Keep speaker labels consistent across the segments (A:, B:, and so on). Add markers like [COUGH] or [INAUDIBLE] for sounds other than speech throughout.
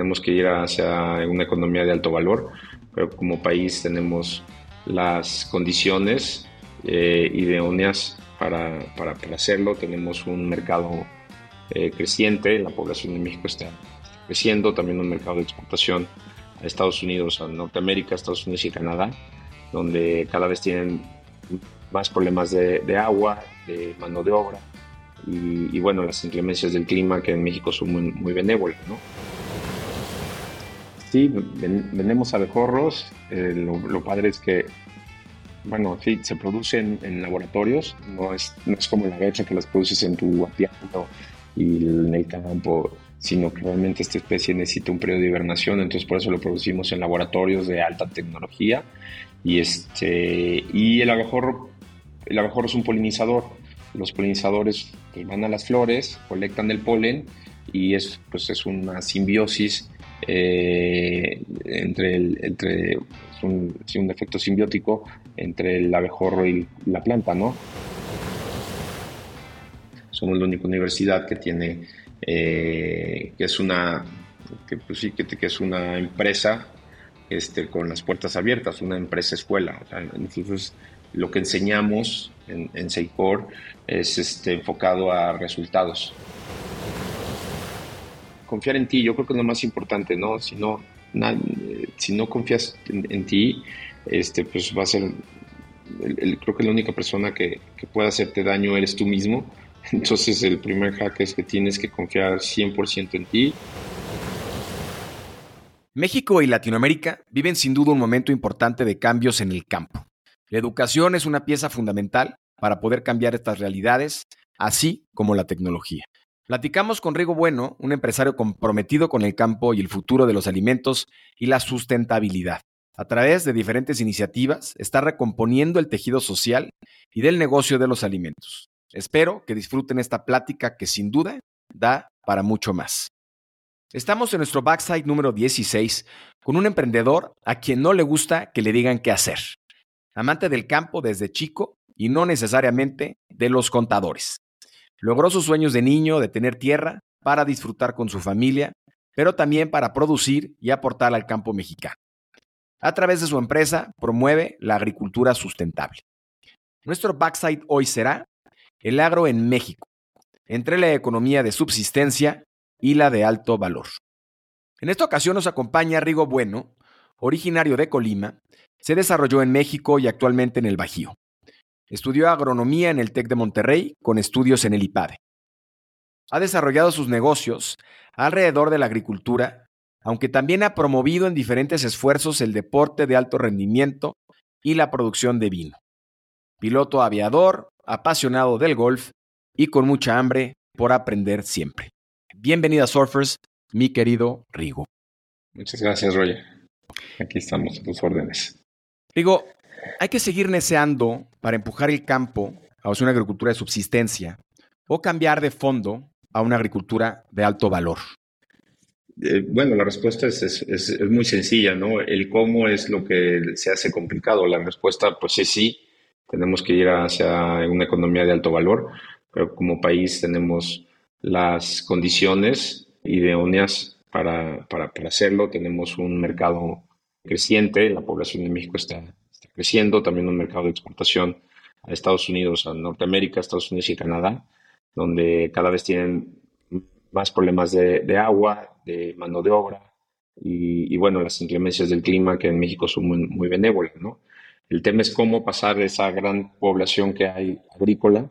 A: Tenemos que ir hacia una economía de alto valor, pero como país tenemos las condiciones eh, idóneas para, para, hacerlo. Tenemos un mercado eh, creciente, la población de México está creciendo, también un mercado de exportación a Estados Unidos, a Norteamérica, Estados Unidos y Canadá, donde cada vez tienen más problemas de, agua, de mano de obra y, bueno, las inclemencias del clima que en México son muy, muy benévolas, ¿no? Sí, vendemos abejorros. Eh, lo, padre es que, bueno, sí, se producen en laboratorios. No es, no es como la abeja que las produces en tu apiano y en el campo sino que realmente esta especie necesita un periodo de hibernación, entonces por eso lo producimos en laboratorios de alta tecnología. Y, este, y el abejorro, el abejorro es un polinizador. Los polinizadores pues, van a las flores, colectan el polen y es, pues, es una simbiosis eh, entre, el, entre un, un efecto simbiótico entre el abejorro y la planta, ¿no? Somos la única universidad que tiene eh, que es una que, pues sí, que, es una empresa este, con las puertas abiertas, una empresa escuela. entonces, lo que enseñamos en, en Seicor es este, enfocado a resultados. Confiar en ti, yo creo que es lo más importante, ¿no? Si no, si no confías en, ti, este, pues va a ser, creo que la única persona que, que pueda hacerte daño eres tú mismo [LAUGHS] entonces el primer hack es que tienes que confiar 100% en ti.
B: México y Latinoamérica viven sin duda un momento importante de cambios en el campo. La educación es una pieza fundamental para poder cambiar estas realidades, así como la tecnología. Platicamos con Rigo Bueno, un empresario comprometido con el campo y el futuro de los alimentos y la sustentabilidad. A través de diferentes iniciativas está recomponiendo el tejido social y del negocio de los alimentos. Espero que disfruten esta plática que sin duda da para mucho más. Estamos en nuestro backside número 16 con un emprendedor a quien no le gusta que le digan qué hacer. Amante del campo desde chico y no necesariamente de los contadores. Logró sus sueños de niño de tener tierra para disfrutar con su familia, pero también para producir y aportar al campo mexicano. A través de su empresa promueve la agricultura sustentable. Nuestro backside hoy será el agro en México, entre la economía de subsistencia y la de alto valor. En esta ocasión nos acompaña Rigo Bueno, originario de Colima, se desarrolló en México y actualmente en el Bajío. Estudió agronomía en el TEC de Monterrey con estudios en el IPADE. Ha desarrollado sus negocios alrededor de la agricultura, aunque también ha promovido en diferentes esfuerzos el deporte de alto rendimiento y la producción de vino. Piloto aviador, apasionado del golf y con mucha hambre por aprender siempre. Bienvenida Surfers, mi querido Rigo.
A: Muchas gracias, Roger. Aquí estamos a tus órdenes.
B: Rigo, hay que seguir neceando para empujar el campo a una agricultura de subsistencia o cambiar de fondo a una agricultura de alto valor.
A: Eh, bueno, la respuesta es, es, muy sencilla, ¿no? El cómo es lo que se hace complicado. La respuesta, pues es sí tenemos que ir hacia una economía de alto valor, pero como país tenemos las condiciones idóneas para, para, hacerlo. Tenemos un mercado creciente, la población de México está, creciendo, también un mercado de exportación a Estados Unidos, a Norteamérica, Estados Unidos y Canadá, donde cada vez tienen más problemas de, agua, de mano de obra y, bueno, las inclemencias del clima que en México son muy, muy benévolas, ¿no? El tema es cómo pasar esa gran población que hay agrícola,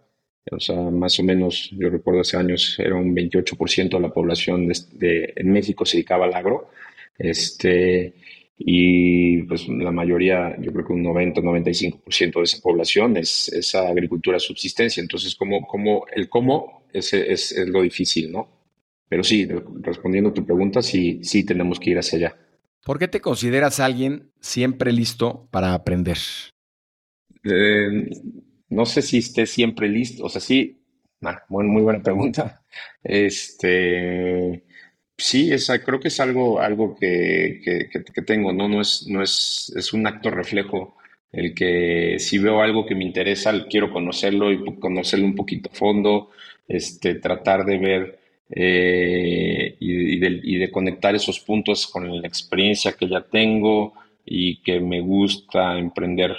A: o sea, más o menos, yo recuerdo hace años, era un 28% de la población de, en México se dedicaba al agro, este, y pues la mayoría, yo creo que un 90-95% de esa población es esa agricultura subsistencia. Entonces, ¿cómo, cómo, el cómo es, es, es lo difícil, ¿no? Pero sí, respondiendo a tu pregunta, sí, sí tenemos que ir hacia allá.
B: ¿Por qué te consideras alguien siempre listo para aprender?
A: Eh, no sé si esté siempre listo, o sea, sí, muy, muy buena pregunta. Este, sí, esa, creo que es algo, algo que, que, tengo, ¿no? No es, no es, es un acto reflejo el que si veo algo que me interesa, quiero conocerlo y conocerlo un poquito a fondo, este, tratar de ver eh, y, de, conectar esos puntos con la experiencia que ya tengo y que me gusta emprender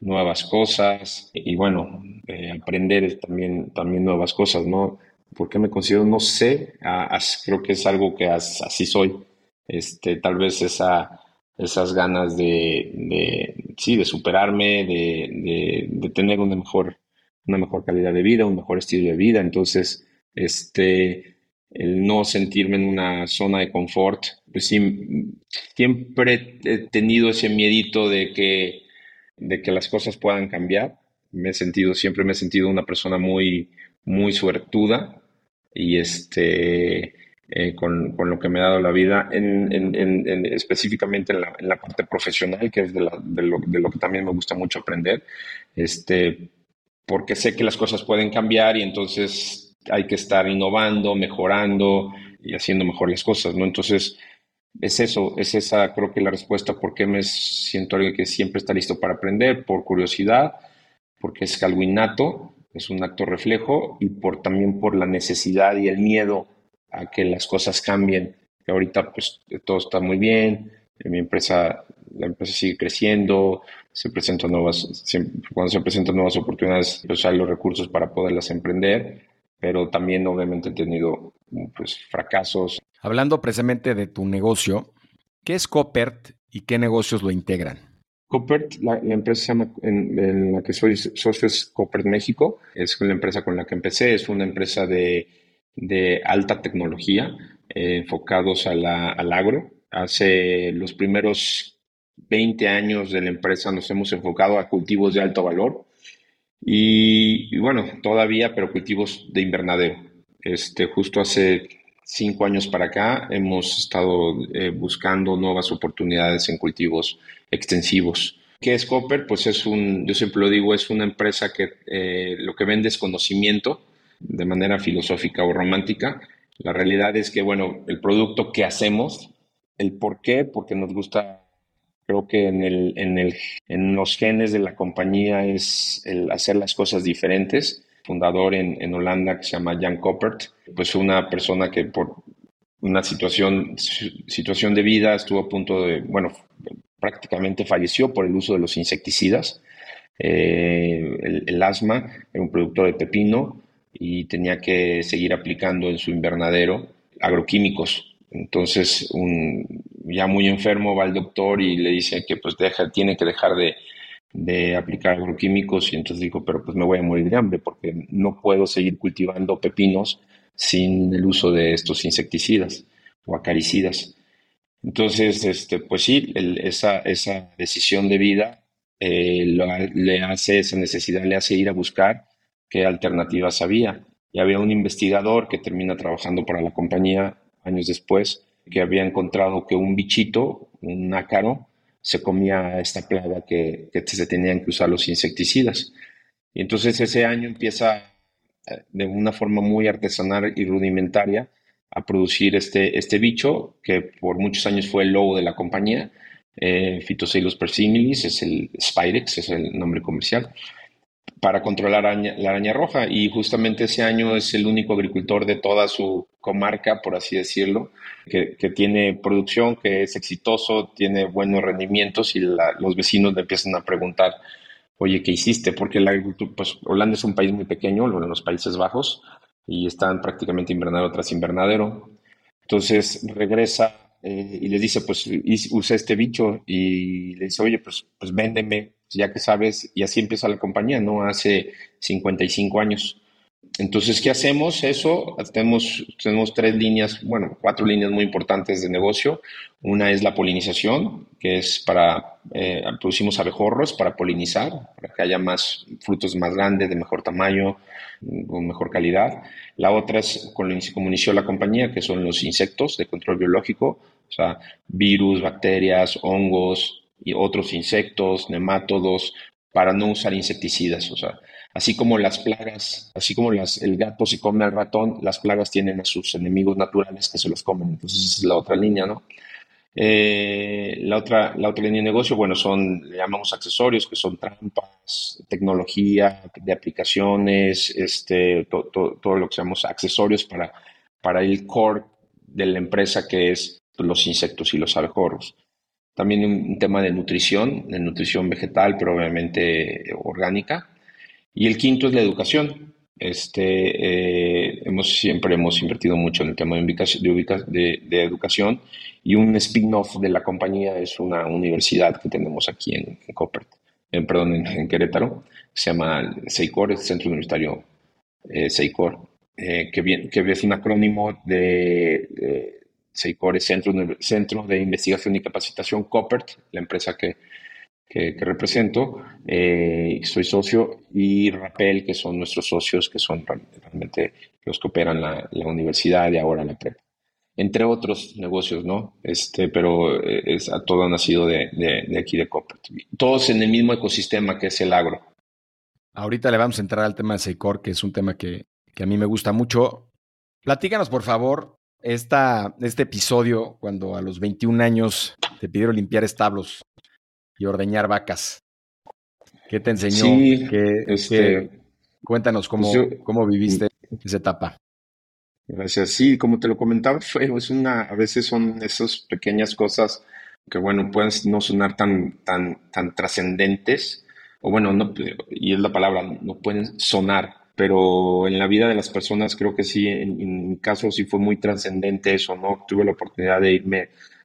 A: nuevas cosas y bueno, eh, aprender también, también nuevas cosas, ¿no? ¿Por qué me considero? No sé, creo que es algo que así soy. Este, tal vez esa, esas ganas de, sí, de superarme, de, de, tener una mejor, una mejor calidad de vida, un mejor estilo de vida. Entonces, este, el no sentirme en una zona de confort, pues sí, siempre he tenido ese miedito de que, de que las cosas puedan cambiar. Me he sentido, siempre me he sentido una persona muy, muy suertuda y este, eh, con, con, lo que me ha dado la vida, en, en, específicamente en la, en la, parte profesional, que es de, la, de, lo, de, lo, que también me gusta mucho aprender, este, porque sé que las cosas pueden cambiar y entonces hay que estar innovando, mejorando y haciendo mejor las cosas, ¿no? Entonces, es eso, es esa, creo que la respuesta por qué me siento alguien que siempre está listo para aprender, por curiosidad, porque es algo innato, es un acto reflejo y por también por la necesidad y el miedo a que las cosas cambien. Que ahorita pues todo está muy bien, mi empresa, la empresa sigue creciendo, se presentan nuevas, cuando se presentan nuevas oportunidades, pues hay los recursos para poderlas emprender pero también obviamente he tenido pues, fracasos.
B: Hablando precisamente de tu negocio, ¿qué es Copert y qué negocios lo integran?
A: Copert, la, empresa se llama, en, la que soy socio es Copert México, es la empresa con la que empecé, es una empresa de, alta tecnología eh, enfocados la, al agro. Hace los primeros 20 años de la empresa nos hemos enfocado a cultivos de alto valor, y, bueno, todavía, pero cultivos de invernadero. Este, justo hace cinco años para acá hemos estado eh, buscando nuevas oportunidades en cultivos extensivos. ¿Qué es Copper? Pues es un, yo siempre lo digo, es una empresa que eh, lo que vende es conocimiento de manera filosófica o romántica. La realidad es que, bueno, el producto que hacemos, el por qué, porque nos gusta Creo que en, el, en, el, en los genes de la compañía es el hacer las cosas diferentes. Fundador en, Holanda que se llama Jan Koppert, pues una persona que por una situación, situación de vida estuvo a punto de, bueno, prácticamente falleció por el uso de los insecticidas. Eh, el, asma era un productor de pepino y tenía que seguir aplicando en su invernadero agroquímicos entonces, ya muy enfermo va al doctor y le dice que pues tiene que dejar de, de aplicar agroquímicos y entonces dijo, pero pues me voy a morir de hambre porque no puedo seguir cultivando pepinos sin el uso de estos insecticidas o acaricidas. Entonces, este, pues sí, esa, esa decisión de vida eh, le hace, esa necesidad le hace ir a buscar qué alternativas había. Y había un investigador que termina trabajando para la compañía años después, que había encontrado que un bichito, un ácaro, se comía esta plaga que, que se tenían que usar los insecticidas. Y entonces ese año empieza eh, de una forma muy artesanal y rudimentaria a producir este, este bicho que por muchos años fue el logo de la compañía, eh, persimilis, es el Spirex, es el nombre comercial para controlar la araña roja y justamente ese año es el único agricultor de toda su comarca, por así decirlo, que, tiene producción, que es exitoso, tiene buenos rendimientos y los vecinos le empiezan a preguntar, oye, ¿qué hiciste? Porque la pues Holanda es un país muy pequeño, los Países Bajos, y están prácticamente invernadero tras invernadero. Entonces regresa eh, y les dice, pues usa este bicho y le dice, oye, pues, pues véndeme ya que sabes, y así empieza la compañía, ¿no? Hace 55 años. Entonces, ¿qué hacemos? Eso, tenemos, tenemos tres líneas, bueno, cuatro líneas muy importantes de negocio. Una es la polinización, que es para, eh, producimos abejorros para polinizar, para que haya más frutos más grandes, de mejor tamaño, con mejor calidad. La otra es, como inició la compañía, que son los insectos de control biológico, o sea, virus, bacterias, hongos y otros insectos, nemátodos, para no usar insecticidas, o sea, Así como las plagas, así como las, el gato se come al ratón, las plagas tienen a sus enemigos naturales que se los comen. Entonces, esa es la otra línea, ¿no? Eh, la, otra, la otra línea de negocio, bueno, son, le llamamos accesorios, que son trampas, tecnología de aplicaciones, este, todo lo que llamamos accesorios para, para el core de la empresa, que es los insectos y los abejorros. También un tema de nutrición, de nutrición vegetal, pero obviamente orgánica. Y el quinto es la educación. Este, eh, hemos, siempre hemos invertido mucho en el tema de, de, educación y un spin-off de la compañía es una universidad que tenemos aquí en, en perdón, en, Querétaro, se llama SEICOR, el Centro Universitario eh, eh, que, que, es un acrónimo de SEICOR, Centro, Centro de Investigación y Capacitación COPERT, la empresa que, que, represento, eh, soy socio, y Rapel, que son nuestros socios, que son realmente los que operan la, universidad y ahora la prepa. Entre otros negocios, ¿no? Este, pero eh, es, a todo ha nacido de, de, aquí de Copert. Todos en el mismo ecosistema que es el agro.
B: Ahorita le vamos a entrar al tema de Seicor, que es un tema que, que a mí me gusta mucho. Platícanos, por favor, esta, este episodio cuando a los 21 años te pidieron limpiar establos y ordeñar vacas. ¿Qué te enseñó? Sí, este, cuéntanos cómo, pues cómo viviste esa etapa.
A: Gracias. Sí, como te lo comentaba, [LAUGHS] fue, es una, a veces son esas pequeñas cosas que, bueno, pueden no sonar tan, tan, tan trascendentes, o bueno, no, y es la palabra, no pueden sonar, pero en la vida de las personas creo que sí, en, en mi caso sí fue muy trascendente eso, ¿no? Tuve la oportunidad de irme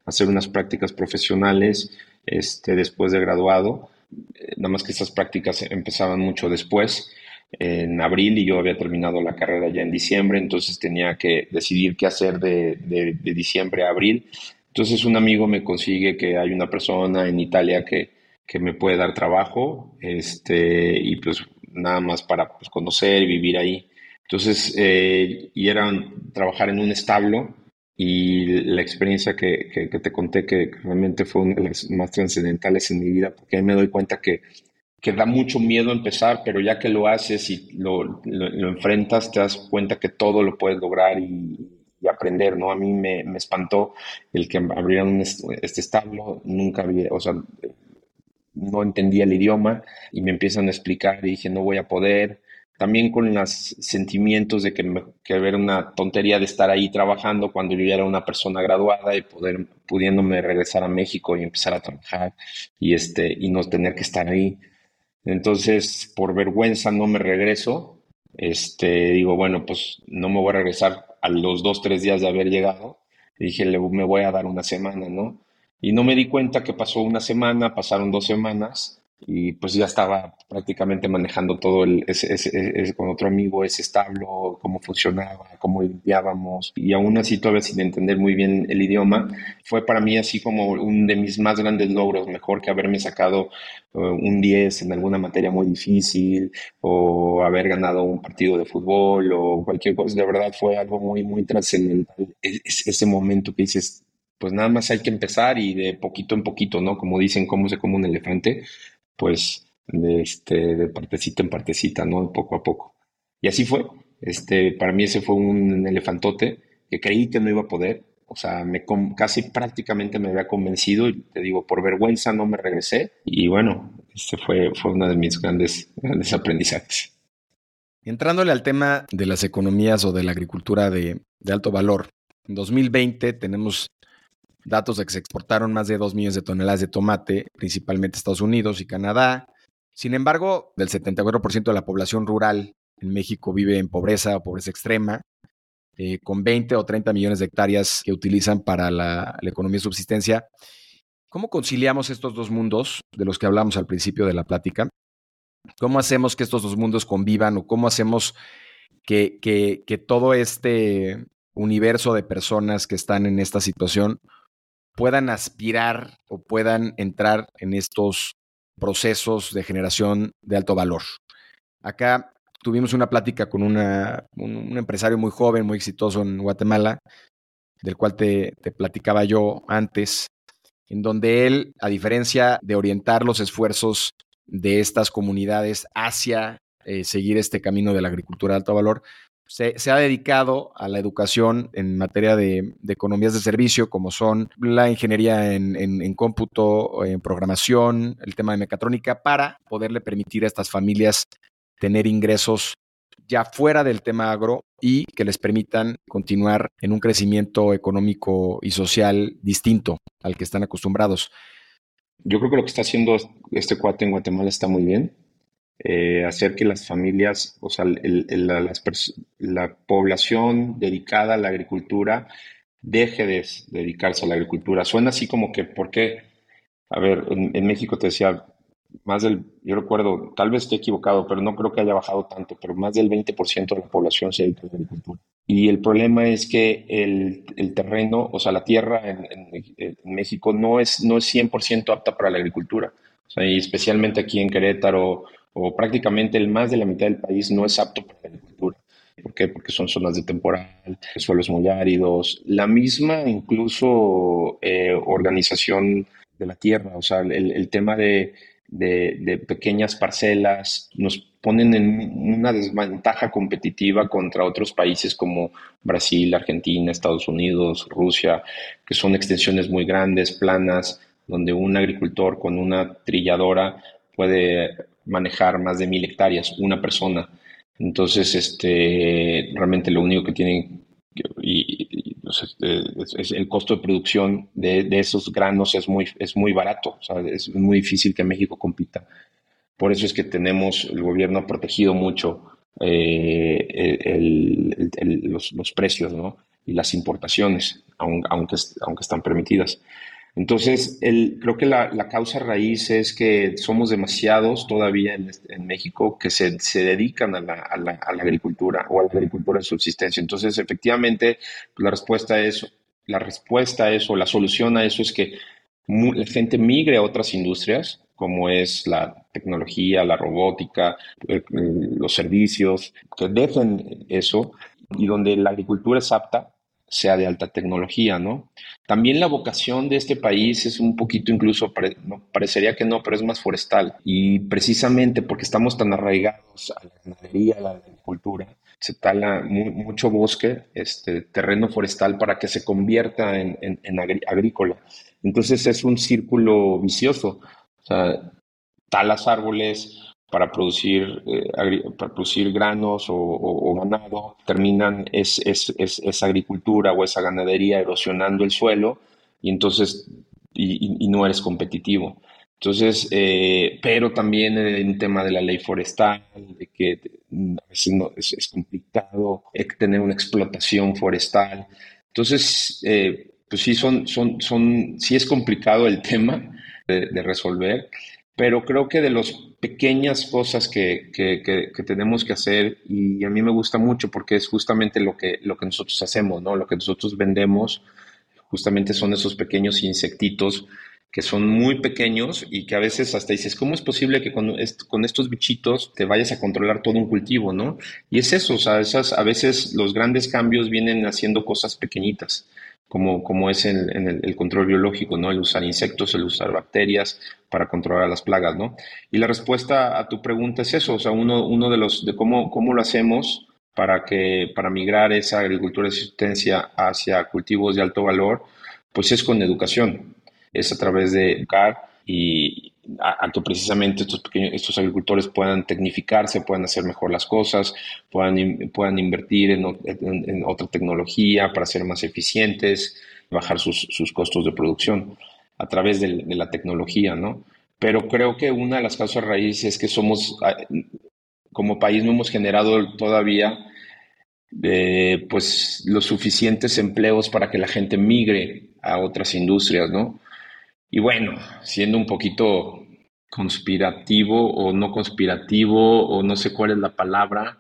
A: a hacer unas prácticas profesionales este, después de graduado. Eh, nada más que estas prácticas empezaban mucho después, en abril, y yo había terminado la carrera ya en diciembre, entonces tenía que decidir qué hacer de, diciembre a abril. Entonces un amigo me consigue que hay una persona en Italia que, que me puede dar trabajo, este, y pues nada más para pues, conocer y vivir ahí. Entonces, eh, y era trabajar en un establo y la experiencia que, que, te conté que realmente fue una de las más trascendentales en mi vida, porque ahí me doy cuenta que, que da mucho miedo empezar, pero ya que lo haces y lo, lo, enfrentas, te das cuenta que todo lo puedes lograr y, aprender, ¿no? A mí me, me, espantó el que abrieran este establo, nunca había, o sea, no entendía el idioma y me empiezan a explicar y dije, no voy a poder, también con los sentimientos de que, me, una tontería de estar ahí trabajando cuando yo ya era una persona graduada y poder, pudiéndome regresar a México y empezar a trabajar y, este, y no tener que estar ahí. Entonces, por vergüenza no me regreso. Este, digo, bueno, pues no me voy a regresar a los dos, tres días de haber llegado. Dije, me voy a dar una semana, ¿no? Y no me di cuenta que pasó una semana, pasaron dos semanas y pues ya estaba prácticamente manejando todo el, ese, con otro amigo ese establo, cómo funcionaba, cómo limpiábamos y aún así todavía sin entender muy bien el idioma, fue para mí así como un de mis más grandes logros, mejor que haberme sacado uh, un 10 en alguna materia muy difícil o haber ganado un partido de fútbol o cualquier cosa, de verdad fue algo muy, muy trascendental, e, ese momento que dices, pues nada más hay que empezar y de poquito en poquito, ¿no? Como dicen, cómo se come un elefante, pues de, este, de partecita en partecita, ¿no? Poco a poco. Y así fue. Este, para mí ese fue un elefantote que creí que no iba a poder. O sea, me casi prácticamente me había convencido y te digo, por vergüenza no me regresé. Y bueno, este fue, fue uno de mis grandes, grandes aprendizajes.
B: Entrándole al tema de las economías o de la agricultura de, de alto valor, en 2020 tenemos datos de que se exportaron más de 2 millones de toneladas de tomate, principalmente Estados Unidos y Canadá. Sin embargo, del 74% de la población rural en México vive en pobreza o pobreza extrema, eh, con 20 o 30 millones de hectáreas que utilizan para la, economía de subsistencia. ¿Cómo conciliamos estos dos mundos de los que hablamos al principio de la plática? ¿Cómo hacemos que estos dos mundos convivan o cómo hacemos que, que, que todo este universo de personas que están en esta situación puedan aspirar o puedan entrar en estos procesos de generación de alto valor. Acá tuvimos una plática con una, un, empresario muy joven, muy exitoso en Guatemala, del cual te, te platicaba yo antes, en donde él, a diferencia de orientar los esfuerzos de estas comunidades hacia eh, seguir este camino de la agricultura de alto valor, se, ha dedicado a la educación en materia de, economías de servicio, como son la ingeniería en, en, cómputo, en programación, el tema de mecatrónica, para poderle permitir a estas familias tener ingresos ya fuera del tema agro y que les permitan continuar en un crecimiento económico y social distinto al que están acostumbrados.
A: Yo creo que lo que está haciendo este cuate en Guatemala está muy bien. Eh, hacer que las familias, o sea, la, población dedicada a la agricultura deje de dedicarse a la agricultura. Suena así como que, ¿por qué? A ver, en, México te decía, más del, yo recuerdo, tal vez esté equivocado, pero no creo que haya bajado tanto, pero más del 20% de la población se dedica a la agricultura. Y el problema es que el, el terreno, o sea, la tierra en, en, México no es, no es 100% apta para la agricultura. O sea, y especialmente aquí en Querétaro o prácticamente el más de la mitad del país no es apto para la agricultura. ¿Por qué? Porque son zonas de temporal, suelos muy áridos, la misma incluso eh, organización de la tierra, o sea, el, tema de, de, pequeñas parcelas nos ponen en una desventaja competitiva contra otros países como Brasil, Argentina, Estados Unidos, Rusia, que son extensiones muy grandes, planas, donde un agricultor con una trilladora puede manejar más de mil hectáreas, una persona. Entonces, este, realmente lo único que tienen y, es, el costo de producción de, esos granos es muy, es muy barato, es muy difícil que México compita. Por eso es que tenemos, el gobierno ha protegido mucho eh, los, precios y las importaciones, aunque, aunque están permitidas. Entonces, el, creo que la, causa raíz es que somos demasiados todavía en, México que se, dedican a la, agricultura o a la agricultura de subsistencia. Entonces, efectivamente, la respuesta es, la respuesta a eso, la solución a eso es que la gente migre a otras industrias, como es la tecnología, la robótica, eh, los servicios, que dejen eso y donde la agricultura es apta sea de alta tecnología, ¿no? También la vocación de este país es un poquito incluso, no, parecería que no, pero es más forestal. Y precisamente porque estamos tan arraigados a la ganadería, a la agricultura, se tala mucho bosque, este, terreno forestal para que se convierta en, en, agrícola. Entonces es un círculo vicioso. O sea, talas árboles, para producir, eh, para producir granos o, ganado, terminan es, es, esa agricultura o esa ganadería erosionando el suelo y entonces y, no eres competitivo. Entonces, eh, pero también en tema de la ley forestal, de que a veces no, es, complicado tener una explotación forestal. Entonces, eh, pues sí, son, son, son, sí es complicado el [LAUGHS] tema de, de resolver pero creo que de las pequeñas cosas que, tenemos que hacer, y a mí me gusta mucho porque es justamente lo que, lo que nosotros hacemos, ¿no? Lo que nosotros vendemos, justamente son esos pequeños insectitos que son muy pequeños y que a veces hasta dices, ¿cómo es posible que con, con estos bichitos te vayas a controlar todo un cultivo, ¿no? Y es eso, o sea, esas, a veces los grandes cambios vienen haciendo cosas pequeñitas como, como es en, el, control biológico, ¿no? El usar insectos, el usar bacterias para controlar las plagas, ¿no? Y la respuesta a tu pregunta es eso, o sea, uno, uno de los, de cómo, cómo lo hacemos para que, para migrar esa agricultura de subsistencia hacia cultivos de alto valor, pues es con educación, es a través de educar y, a, que precisamente estos, estos agricultores puedan tecnificarse, puedan hacer mejor las cosas, puedan, puedan invertir en, otra tecnología para ser más eficientes, bajar sus, costos de producción a través de, la tecnología, ¿no? Pero creo que una de las causas raíces es que somos, como país no hemos generado todavía eh, pues los suficientes empleos para que la gente migre a otras industrias, ¿no? Y bueno, siendo un poquito conspirativo o no conspirativo o no sé cuál es la palabra,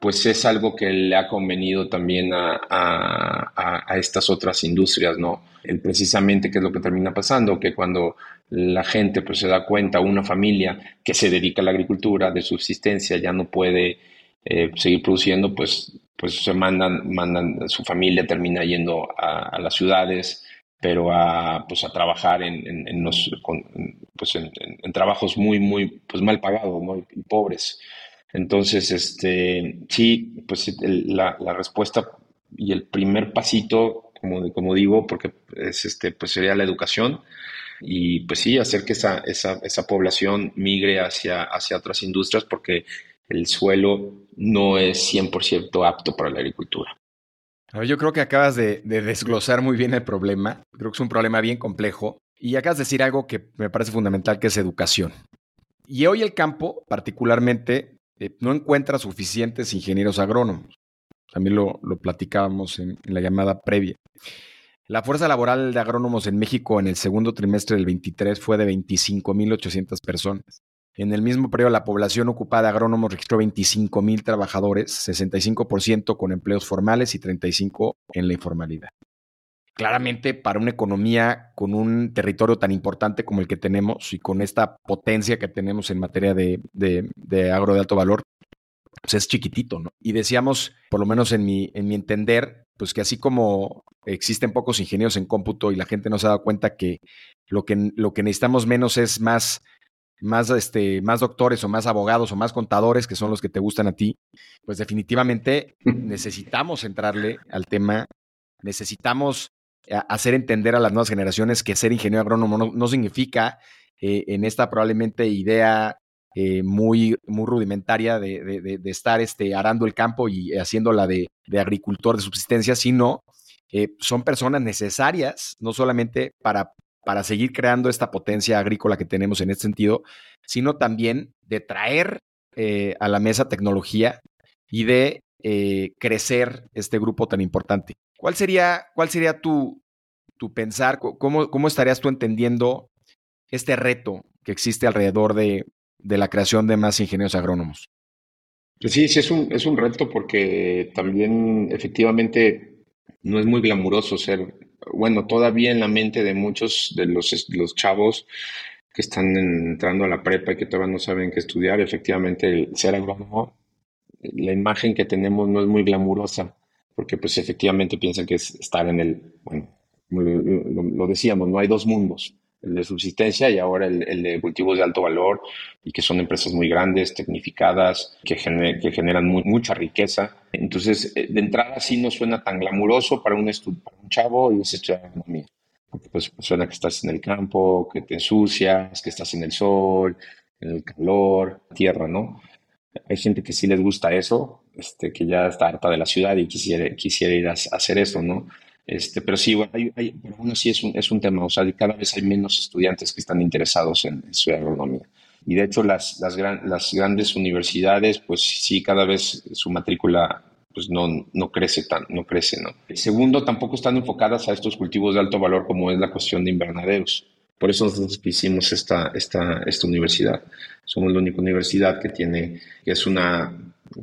A: pues es algo que le ha convenido también a, estas otras industrias, ¿no? Precisamente, ¿qué es lo que termina pasando? Que cuando la gente pues, se da cuenta, una familia que se dedica a la agricultura de subsistencia ya no puede eh, seguir produciendo, pues, pues se mandan, mandan, su familia termina yendo a, las ciudades, pero a, pues, a trabajar en, en, los, pues, en, trabajos muy, muy pues, mal pagados y pobres. Entonces, este, sí, pues la, la, respuesta y el primer pasito, como, como digo, porque es este, pues sería la educación y pues sí, hacer que esa, esa, esa población migre hacia, hacia otras industrias porque el suelo no es 100% apto para la agricultura.
B: Yo creo que acabas de, de, desglosar muy bien el problema. Creo que es un problema bien complejo. Y acabas de decir algo que me parece fundamental, que es educación. Y hoy el campo, particularmente, eh, no encuentra suficientes ingenieros agrónomos. También lo, platicábamos en, la llamada previa. La fuerza laboral de agrónomos en México en el segundo trimestre del 23 fue de 25.800 personas. En el mismo periodo, la población ocupada de agrónomos registró 25.000 trabajadores, 65% con empleos formales y 35% en la informalidad. Claramente, para una economía con un territorio tan importante como el que tenemos y con esta potencia que tenemos en materia de, agro de alto valor, pues es chiquitito, ¿no? Y decíamos, por lo menos en mi, en mi entender, pues que así como existen pocos ingenieros en cómputo y la gente no se ha dado cuenta que lo que, lo que necesitamos menos es más, más, este, más doctores o más abogados o más contadores, que son los que te gustan a ti, pues definitivamente [LAUGHS] necesitamos entrarle al tema, necesitamos hacer entender a las nuevas generaciones que ser ingeniero agrónomo no, significa eh, en esta probablemente idea eh, muy, muy rudimentaria de, estar este, arando el campo y haciéndola de, agricultor de subsistencia, sino eh, son personas necesarias, no solamente para, para seguir creando esta potencia agrícola que tenemos en este sentido, sino también de traer a la mesa tecnología y de crecer este grupo tan importante. ¿Cuál sería, cuál sería tu, tu pensar? ¿Cómo, ¿Cómo estarías tú entendiendo este reto que existe alrededor de, de la creación de más ingenieros agrónomos?
A: Pues sí, sí, es un, es un reto porque también efectivamente no es muy glamuroso ser, bueno, todavía en la mente de muchos de los, los chavos que están entrando a la prepa y que todavía no saben qué estudiar, efectivamente el ser agrónomo, la imagen que tenemos no es muy glamurosa porque pues efectivamente piensan que es estar en el, bueno, lo, decíamos, no hay dos mundos, el de subsistencia y ahora el, de cultivos de alto valor y que son empresas muy grandes, tecnificadas, que, que generan mucha riqueza. Entonces, eh, de entrada sí no suena tan glamuroso para un, para un chavo y es estudiar economía. Porque pues suena que estás en el campo, que te ensucias, que estás en el sol, en el calor, tierra, ¿no? Hay gente que sí les gusta eso, este, que ya está harta de la ciudad y quisiera, quisiera ir a, hacer eso, ¿no? Este, pero sí, bueno, hay, pero bueno, sí es un, es un tema, o sea, cada vez hay menos estudiantes que están interesados en, estudiar agronomía. Y de hecho, las, las, las, grandes universidades, pues sí, cada vez su matrícula pues no, no crece tan, no crece, ¿no? Segundo, tampoco están enfocadas a estos cultivos de alto valor como es la cuestión de invernaderos. Por eso nosotros hicimos esta, esta, esta universidad. Somos la única universidad que tiene, que es una,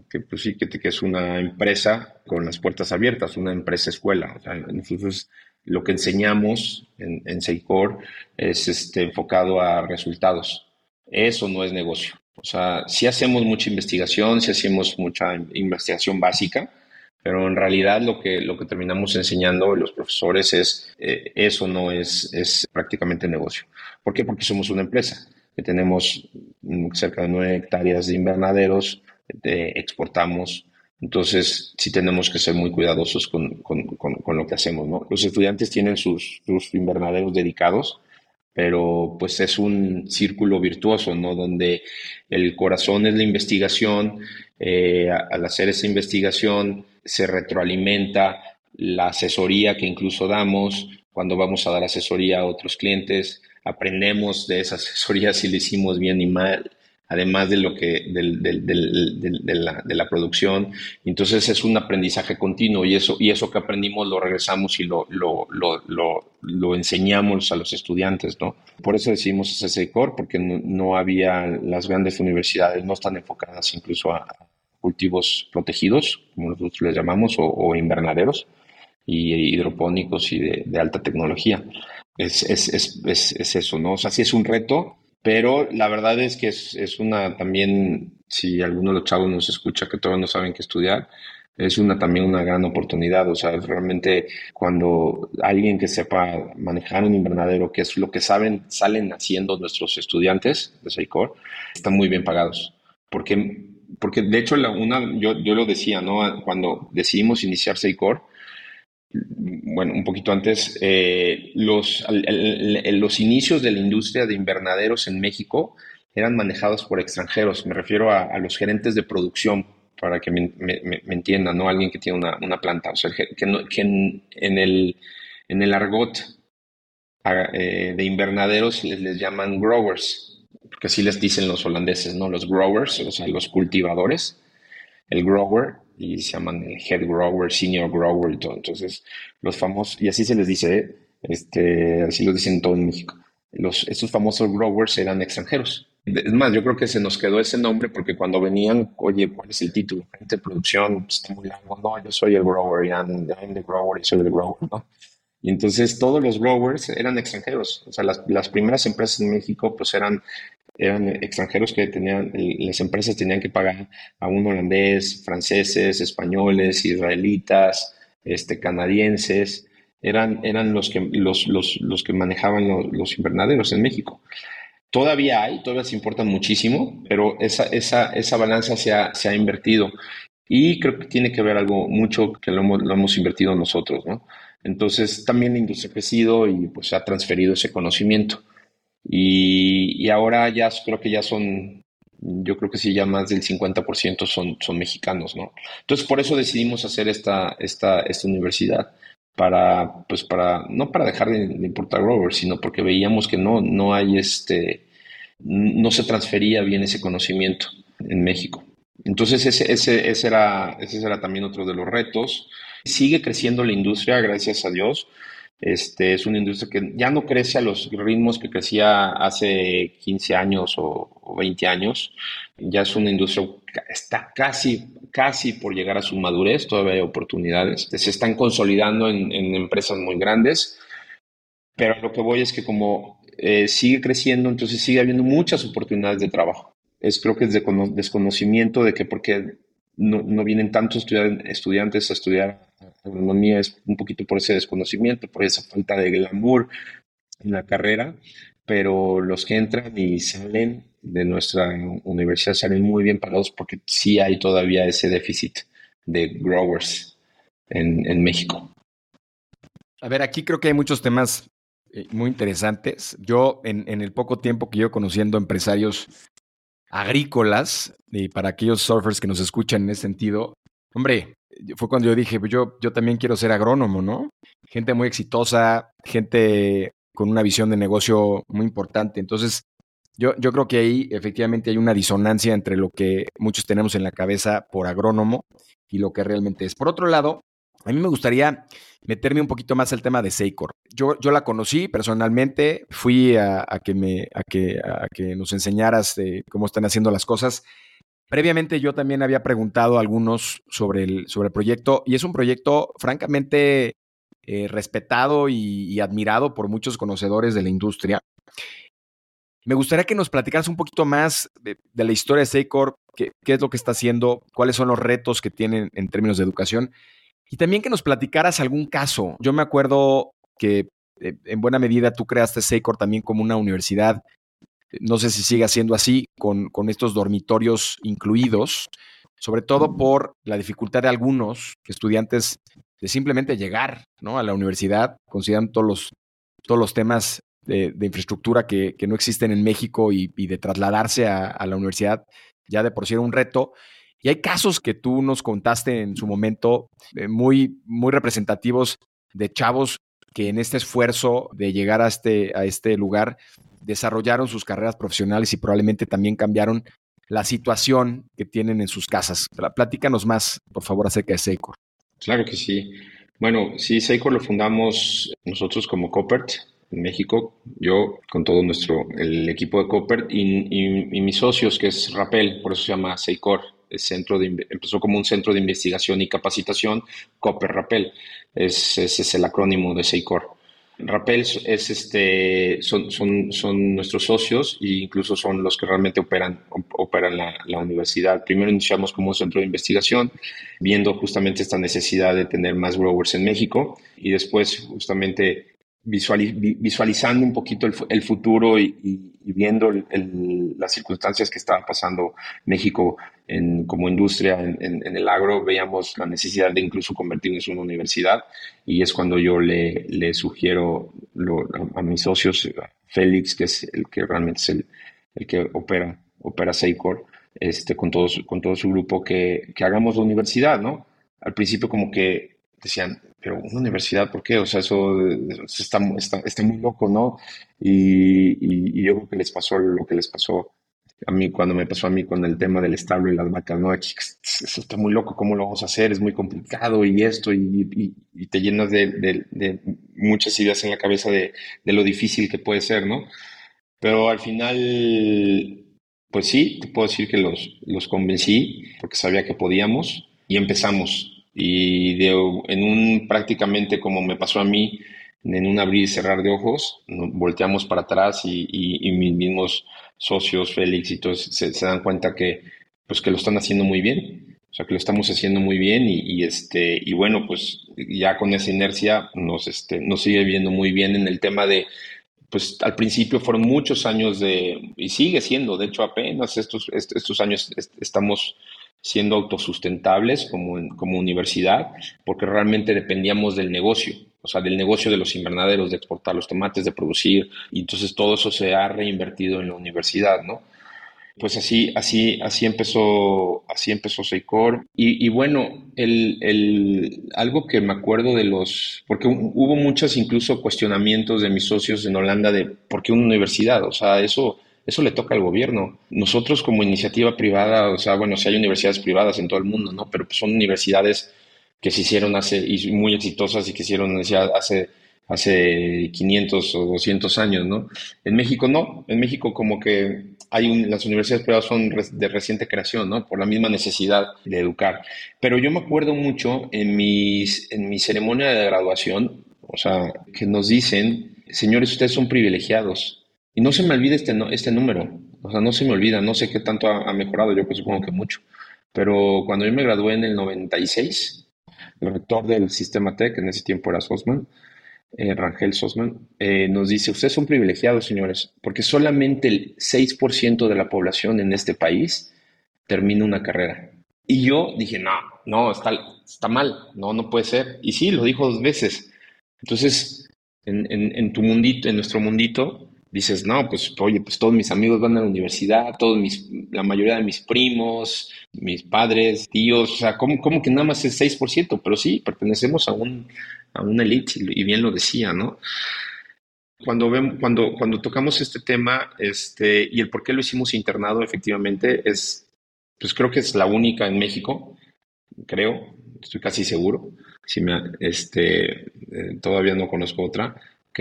A: que, pues sí, que, que, es una empresa con las puertas abiertas, una empresa escuela. O sea, nosotros lo que enseñamos en, en Seicor es este, enfocado a resultados. Eso no es negocio. O sea, si hacemos mucha investigación, si hacemos mucha investigación básica, pero en realidad lo que, lo que terminamos enseñando los profesores es, eh, eso no es, es prácticamente negocio. ¿Por qué? Porque somos una empresa que tenemos cerca de nueve hectáreas de invernaderos, exportamos, entonces sí tenemos que ser muy cuidadosos con, con, con, lo que hacemos. Los estudiantes tienen sus, sus invernaderos dedicados, pero pues es un círculo virtuoso, ¿no? Donde el corazón es la investigación, eh, al hacer esa investigación se retroalimenta la asesoría que incluso damos cuando vamos a dar asesoría a otros clientes, aprendemos de esa [LAUGHS] asesoría si le hicimos bien y mal, además de lo que de, la, producción. Entonces es un aprendizaje continuo y eso, y eso que aprendimos lo regresamos y lo, lo, lo, enseñamos a los estudiantes, ¿no? Por eso decidimos ese core, porque no, había, las grandes universidades no están enfocadas incluso a, cultivos protegidos, como nosotros les llamamos, o, invernaderos, y hidropónicos y de, alta tecnología. Es, es, es, es, eso, ¿no? O sea, sí es un reto, pero la verdad es que es, una también, si alguno de los chavos nos escucha que todavía no saben qué estudiar, es una también una gran oportunidad. O sea, realmente cuando alguien que sepa manejar un invernadero, que es lo que saben, salen haciendo nuestros estudiantes de SAICOR, están muy bien pagados. Porque, porque de hecho, la, una, yo, yo lo decía, ¿no? Cuando decidimos iniciar SAICOR, bueno, un poquito antes, eh, los, los inicios de la industria de invernaderos en México eran manejados por extranjeros. Me refiero a los gerentes de producción, para que me, entiendan, ¿no? Alguien que tiene una, planta, o sea, que, que en, el, en el argot eh, de invernaderos les, les, llaman growers, porque así les dicen los holandeses, ¿no? Los growers, o sea, los cultivadores, el grower, y se llaman el head grower, senior grower y todo. Entonces, los famosos, y así se les dice, ¿eh? este, así lo dicen todo en México. Los, estos famosos growers eran extranjeros. Es más, yo creo que se nos quedó ese nombre porque cuando venían, oye, ¿cuál es el título? Gente de producción, está muy largo. No, yo soy el grower, I'm, I'm the grower y soy el grower, ¿no? Y entonces todos los growers eran extranjeros. O sea, las, las primeras empresas en México pues eran, eran extranjeros que tenían, las empresas tenían que pagar a un holandés, franceses, españoles, israelitas, este, canadienses. Eran, eran los, que, los, los, los que manejaban los, los invernaderos en México. Todavía hay, todavía se importan muchísimo, pero esa, esa, esa balanza se ha, se ha invertido. Y creo que tiene que ver algo mucho que lo hemos, lo hemos invertido nosotros, ¿no? Entonces, también la industria ha crecido y pues ha transferido ese conocimiento. Y, y, ahora ya creo que ya son, yo creo que sí, ya más del 50% son, son mexicanos, ¿no? Entonces, por eso decidimos hacer esta, esta, esta universidad para, pues para, no para dejar de, importar growers, sino porque veíamos que no, no hay este, no se transfería bien ese conocimiento en México. Entonces ese, ese, ese, era, ese era también otro de los retos. Sigue creciendo la industria, gracias a Dios. Este, es una industria que ya no crece a los ritmos que crecía hace 15 años o, 20 años. Ya es una industria que está casi, casi por llegar a su madurez, todavía hay oportunidades. Se están consolidando en, empresas muy grandes, pero lo que voy es que como eh, sigue creciendo, entonces sigue habiendo muchas oportunidades de trabajo. Es creo que es de desconocimiento de que porque no, no vienen tantos estudiantes a estudiar agronomía es un poquito por ese desconocimiento, por esa falta de glamour en la carrera, pero los que entran y salen de nuestra universidad salen muy bien pagados porque sí hay todavía ese déficit de growers en, México.
B: A ver, aquí creo que hay muchos temas eh, muy interesantes. Yo, en, en, el poco tiempo que yo conociendo empresarios agrícolas, y para aquellos surfers que nos escuchan en ese sentido, hombre, fue cuando yo dije, pues yo, yo también quiero ser agrónomo, ¿no? Gente muy exitosa, gente con una visión de negocio muy importante. Entonces, yo, yo creo que ahí efectivamente hay una disonancia entre lo que muchos tenemos en la cabeza por agrónomo y lo que realmente es. Por otro lado, a mí me gustaría meterme un poquito más al tema de Seicor. Yo, yo la conocí personalmente, fui a, que, me, a, que, a que nos enseñaras cómo están haciendo las cosas. Previamente yo también había preguntado a algunos sobre el, sobre el proyecto y es un proyecto francamente eh, respetado y, admirado por muchos conocedores de la industria. Me gustaría que nos platicaras un poquito más de, la historia de Seicor, qué, qué, es lo que está haciendo, cuáles son los retos que tienen en términos de educación y también que nos platicaras algún caso. Yo me acuerdo que eh, en buena medida tú creaste Seicor también como una universidad no sé si sigue siendo así con, con estos dormitorios incluidos, sobre todo por la dificultad de algunos estudiantes de simplemente llegar ¿no? a la universidad, consideran todos los, todos los temas de, infraestructura que, no existen en México y, de trasladarse a, la universidad, ya de por sí era un reto. Y hay casos que tú nos contaste en su momento eh, muy, muy representativos de chavos que en este esfuerzo de llegar a este, a este lugar desarrollaron sus carreras profesionales y probablemente también cambiaron la situación que tienen en sus casas. Platícanos más, por favor, acerca de Seicor.
A: Claro que sí. Bueno, sí, Seicor lo fundamos nosotros como Copert en México, yo con todo nuestro, el equipo de Copert y, mis socios, que es Rappel, por eso se llama Seicor, centro de, empezó como un centro de investigación y capacitación, Copper Rappel, ese es el acrónimo de SEICOR. Rappel es este, son, son, son nuestros socios e incluso son los que realmente operan, operan la, la, universidad. Primero iniciamos como un centro de investigación, viendo justamente esta necesidad de tener más growers en México y después justamente visualizando un poquito el, futuro y, viendo las circunstancias que estaba pasando México en, como industria en, el agro, veíamos la necesidad de incluso convertirnos en una universidad y es cuando yo le, sugiero a, mis socios, Félix, que es el que realmente es el que opera, opera Seicor, este, con, todos, con todo su grupo, que, que hagamos la universidad, ¿no? Al principio como que decían, pero una universidad, ¿por qué? O sea, eso, está, está, muy loco, ¿no? Y, yo creo que les pasó lo que les pasó a mí, cuando me pasó a mí con el tema del establo y las vacas, ¿no? Eso está muy loco, ¿cómo lo vamos a hacer? Es muy complicado y esto, y, te llenas de, muchas ideas en la cabeza de, lo difícil que puede ser, ¿no? Pero al final, pues sí, te puedo decir que los, los convencí porque sabía que podíamos y empezamos y de, en un prácticamente como me pasó a mí, en un abrir y cerrar de ojos, volteamos para atrás y, y, mis mismos socios, Félix y todos, se, dan cuenta que, pues, que lo están haciendo muy bien. O sea, que lo estamos haciendo muy bien y, este, y bueno, pues ya con esa inercia nos, este, nos sigue viendo muy bien en el tema de, pues al principio fueron muchos años de, y sigue siendo, de hecho apenas estos, estos años estamos siendo autosustentables como, como universidad, porque realmente dependíamos del negocio, o sea, del negocio de los invernaderos, de exportar los tomates, de producir, y entonces todo eso se ha reinvertido en la universidad, ¿no? Pues así, así, así empezó, así empezó Seicor. Y, y bueno, el, el, algo que me acuerdo de los, porque hubo muchos incluso cuestionamientos de mis socios en Holanda de por qué una universidad, o sea, eso eso le toca al gobierno. Nosotros como iniciativa privada, o sea, bueno, sí hay universidades privadas en todo el mundo, ¿no? Pero pues son universidades que se hicieron hace, y muy exitosas y que hicieron hace, hace 500 o 200 años, ¿no? En México no, en México como que hay las universidades privadas son de reciente creación, ¿no? Por la misma necesidad de educar. Pero yo me acuerdo mucho en, mis, en mi ceremonia de graduación, o sea, que nos dicen, señores, ustedes son privilegiados. Y no se me olvida este, este número, o sea, no se me olvida, no sé qué tanto ha, mejorado, yo pues supongo que mucho. Pero cuando yo me gradué en el 96, el rector del sistema TEC, en ese tiempo era Sosman, eh, Rangel Sosman, eh, nos dice, ustedes son privilegiados, señores, porque solamente el 6% de la población en este país termina una carrera. Y yo dije, no, no, está, está mal, no, no puede ser. Y sí, lo dijo dos veces. Entonces, en, en tu mundito, en nuestro mundito, dices, no, pues oye, pues todos mis amigos van a la universidad, todos mis, la mayoría de mis primos, mis padres, tíos, o sea, ¿cómo, cómo que nada más es 6%? Pero sí, pertenecemos a, un, a una elite y bien lo decía, ¿no? Cuando, vemos, cuando, cuando tocamos este tema este, y el por qué lo hicimos internado, efectivamente, es, pues creo que es la única en México, creo, estoy casi seguro, si me, este, eh, todavía no conozco otra,